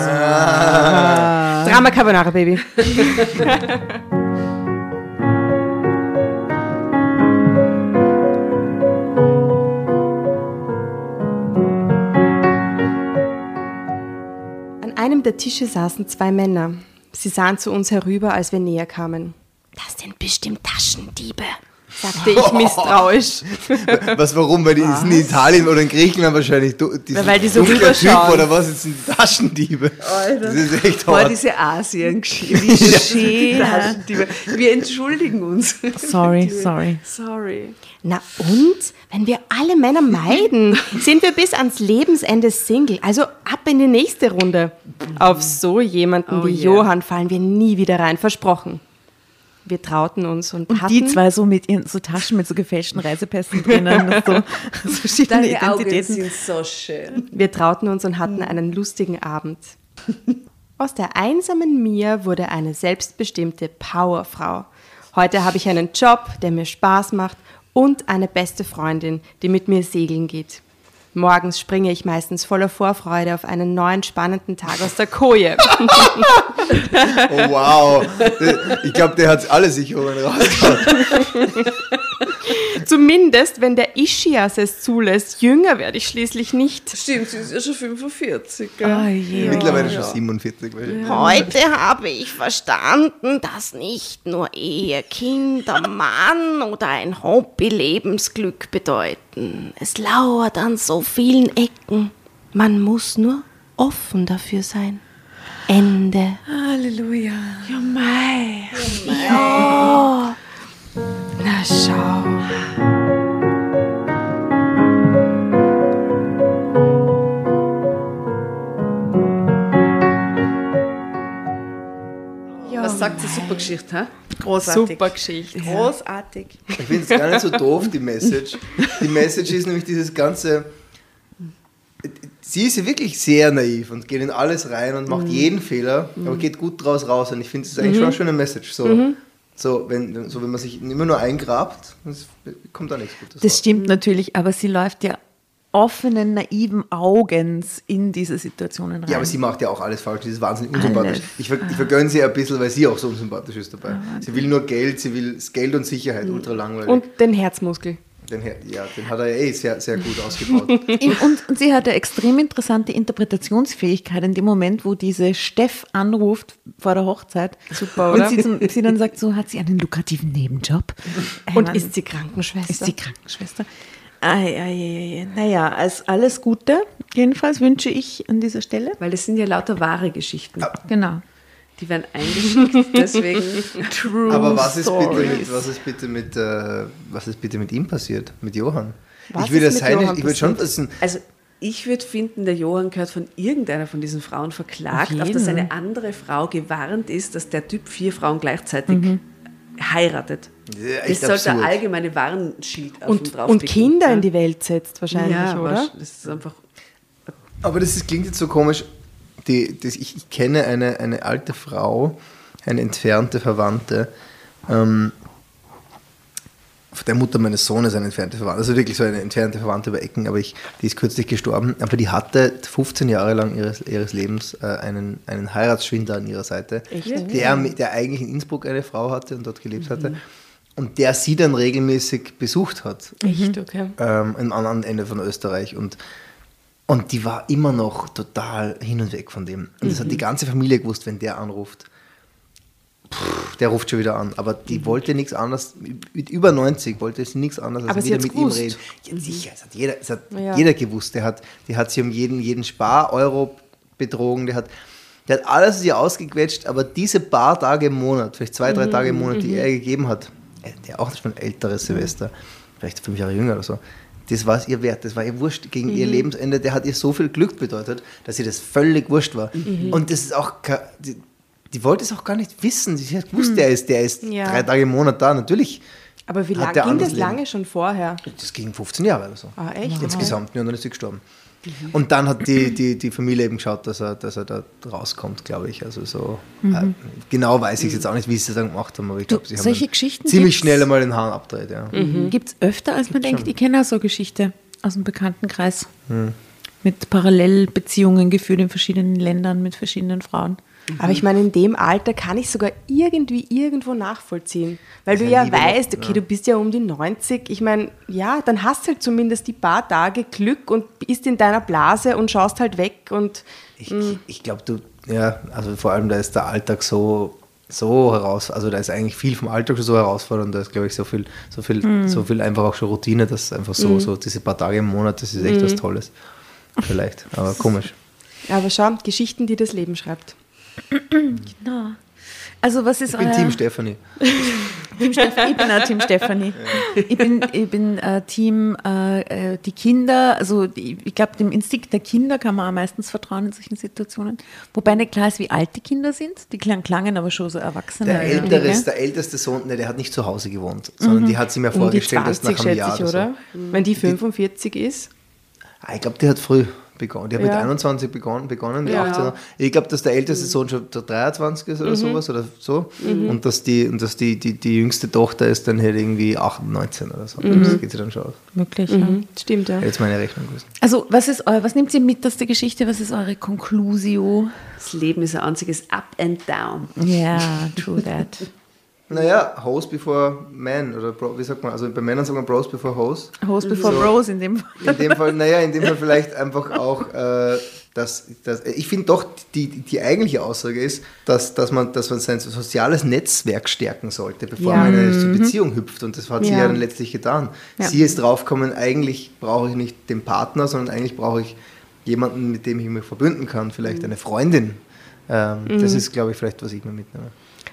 Drama Carbonara, Baby. einem der Tische saßen zwei Männer. Sie sahen zu uns herüber, als wir näher kamen. Das sind bestimmt Taschendiebe, sagte ich misstrauisch. Was, warum? Weil die sind in Italien oder in Griechenland wahrscheinlich. du- Die Weil die so dunkler Typ rüberschauen. oder was? Das sind Taschendiebe. Das ist echt Boah, hart. diese Asien-Geschichte. Ja. Wir entschuldigen uns. Sorry, sorry. Sorry. Na und? Wenn wir alle Männer meiden, sind wir bis ans Lebensende Single. Also ab in die nächste Runde. Auf so jemanden Oh wie yeah. Johann fallen wir nie wieder rein, versprochen. Wir trauten uns und, Und hatten... die zwei so mit ihren so Taschen mit so gefälschten Reisepässen drinnen, so, so verschiedene Deine Augen Identitäten. sind so schön. Wir trauten uns und hatten einen lustigen Abend. Aus der einsamen Mia wurde eine selbstbestimmte Powerfrau. Heute habe ich einen Job, der mir Spaß macht und eine beste Freundin, die mit mir segeln geht. Morgens springe ich meistens voller Vorfreude auf einen neuen spannenden Tag aus der Koje. Oh, wow. Ich glaube, der hat alle Sicherungen rausgehauen. Zumindest, wenn der Ischias es zulässt. Jünger werde ich schließlich nicht. Stimmt, sie ist ja schon 45. Gell? Oh je. Mittlerweile schon 47. weil- Heute habe ich verstanden, dass nicht nur Ehe, Kinder, Mann oder ein Hobby Lebensglück bedeuten. Es lauert an so vielen Ecken. Man muss nur offen dafür sein. Ende. Halleluja. Ja, mei. Ja. Na schau. Was sagt sie? Super Geschichte, hä? Großartig. Super Geschichte. Großartig. Ich finde es gar nicht so doof, die Message. Die Message ist nämlich dieses ganze. Sie ist ja wirklich sehr naiv und geht in alles rein und macht jeden Fehler, aber geht gut draus raus. Und ich finde, es ist eigentlich schon eine schöne Message. So, so, wenn, so, wenn man sich immer nur eingrabt, das kommt da nichts Gutes Das raus. stimmt natürlich, aber sie läuft ja offenen, naiven Augens in diese Situationen rein. Ja, aber sie macht ja auch alles falsch. Sie ist wahnsinnig unsympathisch. Alles. Ich, ver ich vergönne sie ein bisschen, weil sie auch so unsympathisch ist dabei. Sie will nur Geld, sie will Geld und Sicherheit, ultra langweilig. Und den Herzmuskel. Den, ja, den hat er ja eh sehr, sehr gut ausgebaut. In- Und, und sie hat eine extrem interessante Interpretationsfähigkeit in dem Moment, wo diese Steff anruft vor der Hochzeit. Super, oder? Und sie, zum, sie dann sagt, so hat sie einen lukrativen Nebenjob. Ey, Und Mann, ist sie Krankenschwester? ist sie Krankenschwester. Ei, ei, ei, ei. Naja, als alles Gute jedenfalls wünsche ich an dieser Stelle. Weil das sind ja lauter wahre Geschichten. Genau. Die werden eingeschickt, deswegen. True Aber was ist, bitte stories. mit, was ist bitte mit, äh, was ist bitte mit ihm passiert? Mit Johann? Was ich würde ist mit seine, Johann ich würde schon wissen, Also ich würde finden, der Johann gehört von irgendeiner von diesen Frauen verklagt, auf, dass eine andere Frau gewarnt ist, dass der Typ vier Frauen gleichzeitig heiratet. Ja, das sollte ein absurd. allgemeine Warnschild auf Und, drauf und Kinder ja. in die Welt setzt wahrscheinlich, ja, oder? Das ist einfach. Aber das ist, klingt jetzt so komisch. Die, das, ich, ich kenne eine, eine alte Frau, eine entfernte Verwandte, ähm, der Mutter meines Sohnes eine entfernte Verwandte, also wirklich so eine entfernte Verwandte über Ecken, aber ich, die ist kürzlich gestorben, aber die hatte 15 Jahre lang ihres, ihres Lebens äh, einen, einen Heiratsschwindler an ihrer Seite, der, mit- der eigentlich in Innsbruck eine Frau hatte und dort gelebt hatte und der sie dann regelmäßig besucht hat. Echt, okay. ähm, am anderen Ende von Österreich und, und die war immer noch total hin und weg von dem. Und das hat die ganze Familie gewusst, wenn der anruft. Pff, der ruft schon wieder an. Aber die wollte nichts anderes, mit über 90 wollte sie nichts anderes Aber als sie wieder mit gewusst. ihm reden. Ja, sicher, es hat jeder, es hat Ja. jeder gewusst. Der hat, die hat sie um jeden, jeden Spar-Euro betrogen, der hat, der hat alles aus ihr ausgequetscht, aber diese paar Tage im Monat, vielleicht zwei, drei Tage im Monat, die er ihr gegeben hat, äh, der auch schon ein älteres Silvester, vielleicht fünf Jahre jünger oder so, das war es ihr wert, das war ihr wurscht gegen ihr Lebensende, der hat ihr so viel Glück bedeutet, dass ihr das völlig wurscht war. Und das ist auch, die, die wollte es auch gar nicht wissen, sie hat gewusst, der ist, der ist Ja. drei Tage im Monat da, natürlich. Aber wie lange ging das Leben. lange schon vorher? Das ging 15 Jahre oder so. Ah, echt? Insgesamt, ja, und dann ist sie gestorben. Und dann hat die, die, die Familie eben geschaut, dass er, dass er da rauskommt, glaube ich. Also so äh, genau weiß ich jetzt auch nicht, wie sie das dann gemacht haben, aber ich glaube, sie haben solche Geschichten ziemlich gibt's- schnell einmal den Hahn abdreht. Ja. Gibt es öfter, als man denkt. Ich kenne auch so Geschichte aus dem Bekanntenkreis. Hm. Mit Parallelbeziehungen geführt in verschiedenen Ländern mit verschiedenen Frauen. Aber ich meine, in dem Alter kann ich sogar irgendwie irgendwo nachvollziehen. Weil du ist ja Liebe, weißt, okay, ja. du bist ja um die 90. Ich meine, ja, dann hast du halt zumindest die paar Tage Glück und bist in deiner Blase und schaust halt weg und Ich, Mhm. ich glaube, du, ja, also vor allem da ist der Alltag so, so heraus, also da ist eigentlich viel vom Alltag schon so herausfordernd, da ist glaube ich so viel, so viel, Mhm. so viel einfach auch schon Routine, dass einfach so, so diese paar Tage im Monat, das ist echt Mhm. was Tolles. Vielleicht, aber komisch. Aber schau, Geschichten, die das Leben schreibt. Genau. Also was ist Ich bin euer Team Stefanie. Team Steff ich bin auch Team Stefanie. Ich bin, ich bin äh, Team äh, äh, die Kinder, also die, ich glaube, dem Instinkt der Kinder kann man am meisten vertrauen in solchen Situationen. Wobei nicht klar ist, wie alt die Kinder sind. Die klang, klangen aber schon so erwachsene. Der, ältere, der älteste Sohn, ne, der hat nicht zu Hause gewohnt, sondern die hat sie mir Um die vorgestellt, erst 20, nach einem Jahr ich, oder oder? so. Wenn die 45 ist. Ah, ich glaube, die hat früh begonnen. Die hat mit Ja. 21 begonnen, begonnen die Ja. 18er. Ich glaube, dass der älteste Sohn schon der 23 ist oder sowas oder so. Und dass die, und dass die, die, die jüngste Tochter ist dann halt irgendwie 8, 19 oder so. Das geht sich dann schon aus. Möglich, ja. Mhm. Stimmt, ja. Jetzt meine Rechnung gewesen. Also, was ist euer, was nehmt ihr mit aus der Geschichte? Was ist eure Conclusio? Das Leben ist ein einziges Up and Down. Ja, true that. Naja, Host before Man oder Bro, wie sagt man? Also bei Männern sagt man Bros before Host. Host before So. Bros in dem Fall. In dem Fall, naja, in dem Fall vielleicht einfach auch, äh, dass, dass ich finde doch, die, die eigentliche Aussage ist, dass, dass, man, dass man sein soziales Netzwerk stärken sollte, bevor Ja. man in eine Beziehung hüpft. Und das hat sie Ja. ja dann letztlich getan. Ja. Sie ist draufgekommen, eigentlich brauche ich nicht den Partner, sondern eigentlich brauche ich jemanden, mit dem ich mich verbünden kann, vielleicht eine Freundin. Ähm, Das ist, glaube ich, vielleicht, was ich mir mitnehme.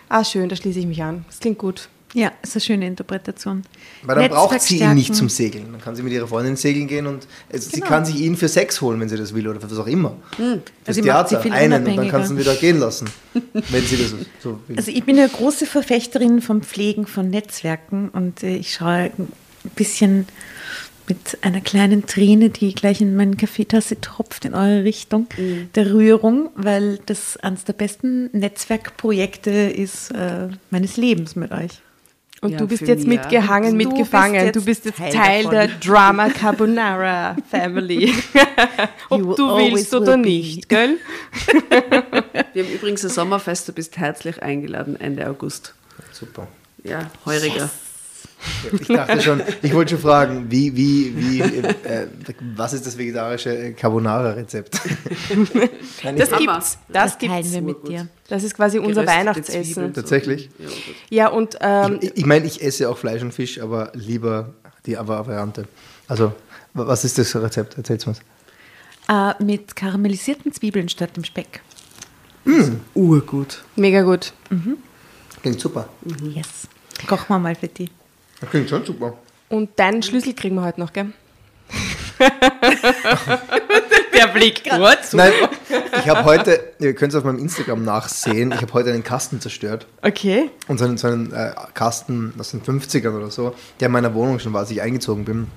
Ah, schön, da schließe ich mich an. Das klingt gut. Ja, ist eine schöne Interpretation. Weil dann braucht sie ihn nicht zum Segeln. Dann kann sie mit ihrer Freundin segeln gehen und also sie Genau. kann sich ihn für Sex holen, wenn sie das will oder für was auch immer. Fürs Also sie sie Theater, einen und dann kann sie ihn wieder gehen lassen, wenn sie das so will. Also ich bin eine große Verfechterin vom Pflegen von Netzwerken und äh, ich schaue ein bisschen mit einer kleinen Träne, die gleich in meine Kaffeetasse tropft, in eure Richtung, der Rührung, weil das eines der besten Netzwerkprojekte ist äh, meines Lebens mit euch. Und Ja, du bist jetzt mich, mitgehangen, mitgefangen. du bist jetzt Teil Teil, der Drama Carbonara Family. Ob You du willst oder will be. nicht, gell? Wir haben übrigens ein Sommerfest, du bist herzlich eingeladen Ende August. Super. Ja, heuriger. Ich dachte schon, ich wollte schon fragen, wie, wie, wie, äh, was ist das vegetarische äh, Carbonara-Rezept? Das gibt's. Das teilen gibt's. wir mit dir. Das ist quasi unser Weihnachtsessen. Tatsächlich? Ja, und ähm, Ich, ich meine, ich esse auch Fleisch und Fisch, aber lieber die Variante. Also, wa- was ist das Rezept? Erzähl's uns. Äh, mit karamellisierten Zwiebeln statt dem Speck. Urgut. mega gut. Klingt super. Yes. Kochen wir mal für die. Das klingt schon super. Und deinen Schlüssel kriegen wir heute noch, gell? Der Blick. Gut. Nein, ich habe heute, ihr könnt es auf meinem Instagram nachsehen, ich habe heute einen Kasten zerstört. Okay. Und so einen, so einen äh, Kasten aus den 50ern oder so, der in meiner Wohnung schon war, als ich eingezogen bin.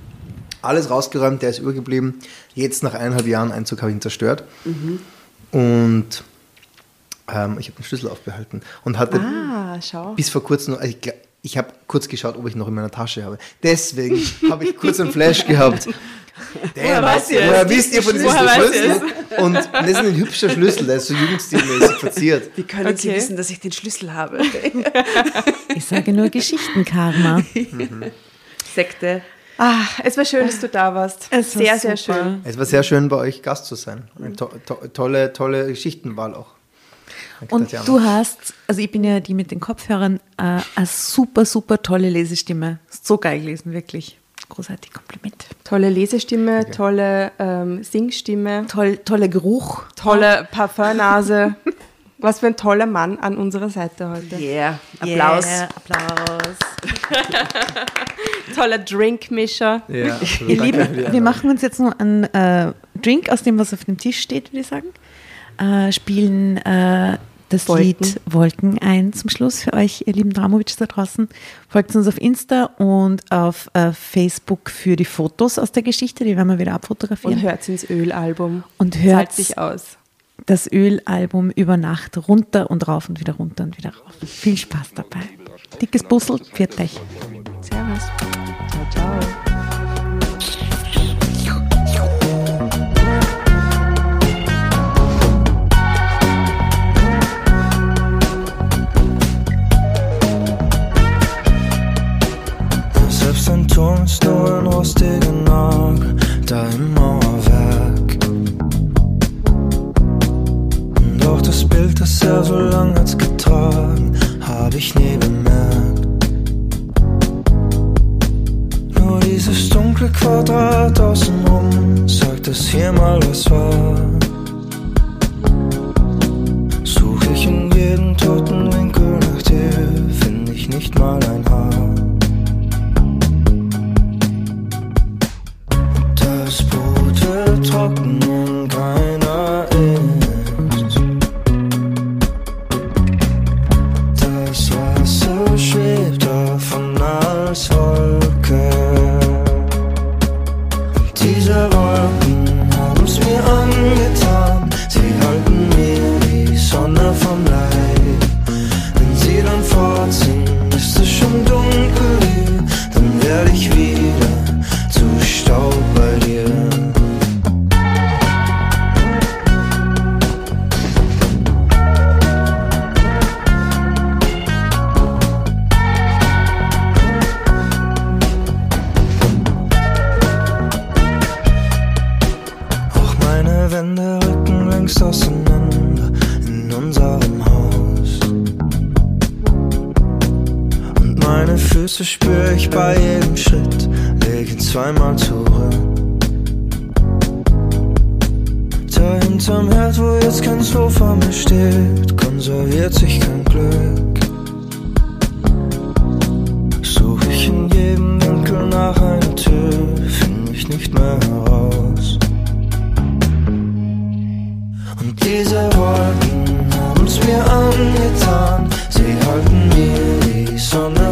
Alles rausgeräumt, der ist übergeblieben. Jetzt nach eineinhalb Jahren Einzug habe ich ihn zerstört. Und ähm, ich habe den Schlüssel aufbehalten. Und hatte Ah, schau. bis vor kurzem, noch- also ich, ich habe kurz geschaut, ob ich noch in meiner Tasche habe. Deswegen habe ich kurz einen Flash gehabt. Damn, weiß ihr woher es? wisst ihr von diesem Woher Schlüssel? Und das ist ein hübscher Schlüssel, der ist so jugendstilmäßig verziert. Wie können Sie Okay. wissen, dass ich den Schlüssel habe? Ich sage nur Geschichtenkarma. Sekte. Ah, es war schön, dass du da warst. Es war sehr, sehr super. schön. Es war sehr schön, bei euch Gast zu sein. Eine to to tolle, tolle Geschichtenwahl auch. Danke, Und Tatjana. du hast, also ich bin ja die mit den Kopfhörern, äh, eine super, super tolle Lesestimme. So geil gelesen, wirklich. Großartig Kompliment. Tolle Lesestimme, tolle ähm, Singstimme, Toll, toller Geruch. tolle Parfumnase. Was für ein toller Mann an unserer Seite heute. Yeah. Applaus. Yeah, Applaus. Toller Drinkmischer. Ja, absolut. Ihr Danke Lieben, wir machen uns jetzt noch einen äh, Drink aus dem, was auf dem Tisch steht, würde ich sagen. Äh, spielen äh, das Wolken. Lied Wolken ein zum Schluss für euch, ihr lieben Dramovic da draußen. Folgt uns auf Insta und auf äh, Facebook für die Fotos aus der Geschichte, die werden wir wieder abfotografieren. Und hört ins Ölalbum. Und hört sich aus. das Ölalbum über Nacht runter und rauf und wieder runter und wieder rauf. Viel Spaß dabei. Dickes Bussel, pfiat euch. Servus. Sehr, so lang hat's getragen, hab ich nie bemerkt. Nur dieses dunkle Quadrat außenrum sagt, dass hier mal was war. Such ich in jedem toten Winkel nach dir, find ich nicht mal ein Haar. Das Boot wird trocken und keiner ist. Als Füße spür ich bei jedem Schritt, legen zweimal zurück. Da hinterm Herd, wo jetzt kein Sofa mehr steht, konserviert sich kein Glück. Such ich in jedem Winkel nach einer Tür, finde ich nicht mehr heraus. Und diese Wolken haben's mir angetan. Sie halten mir die Sonne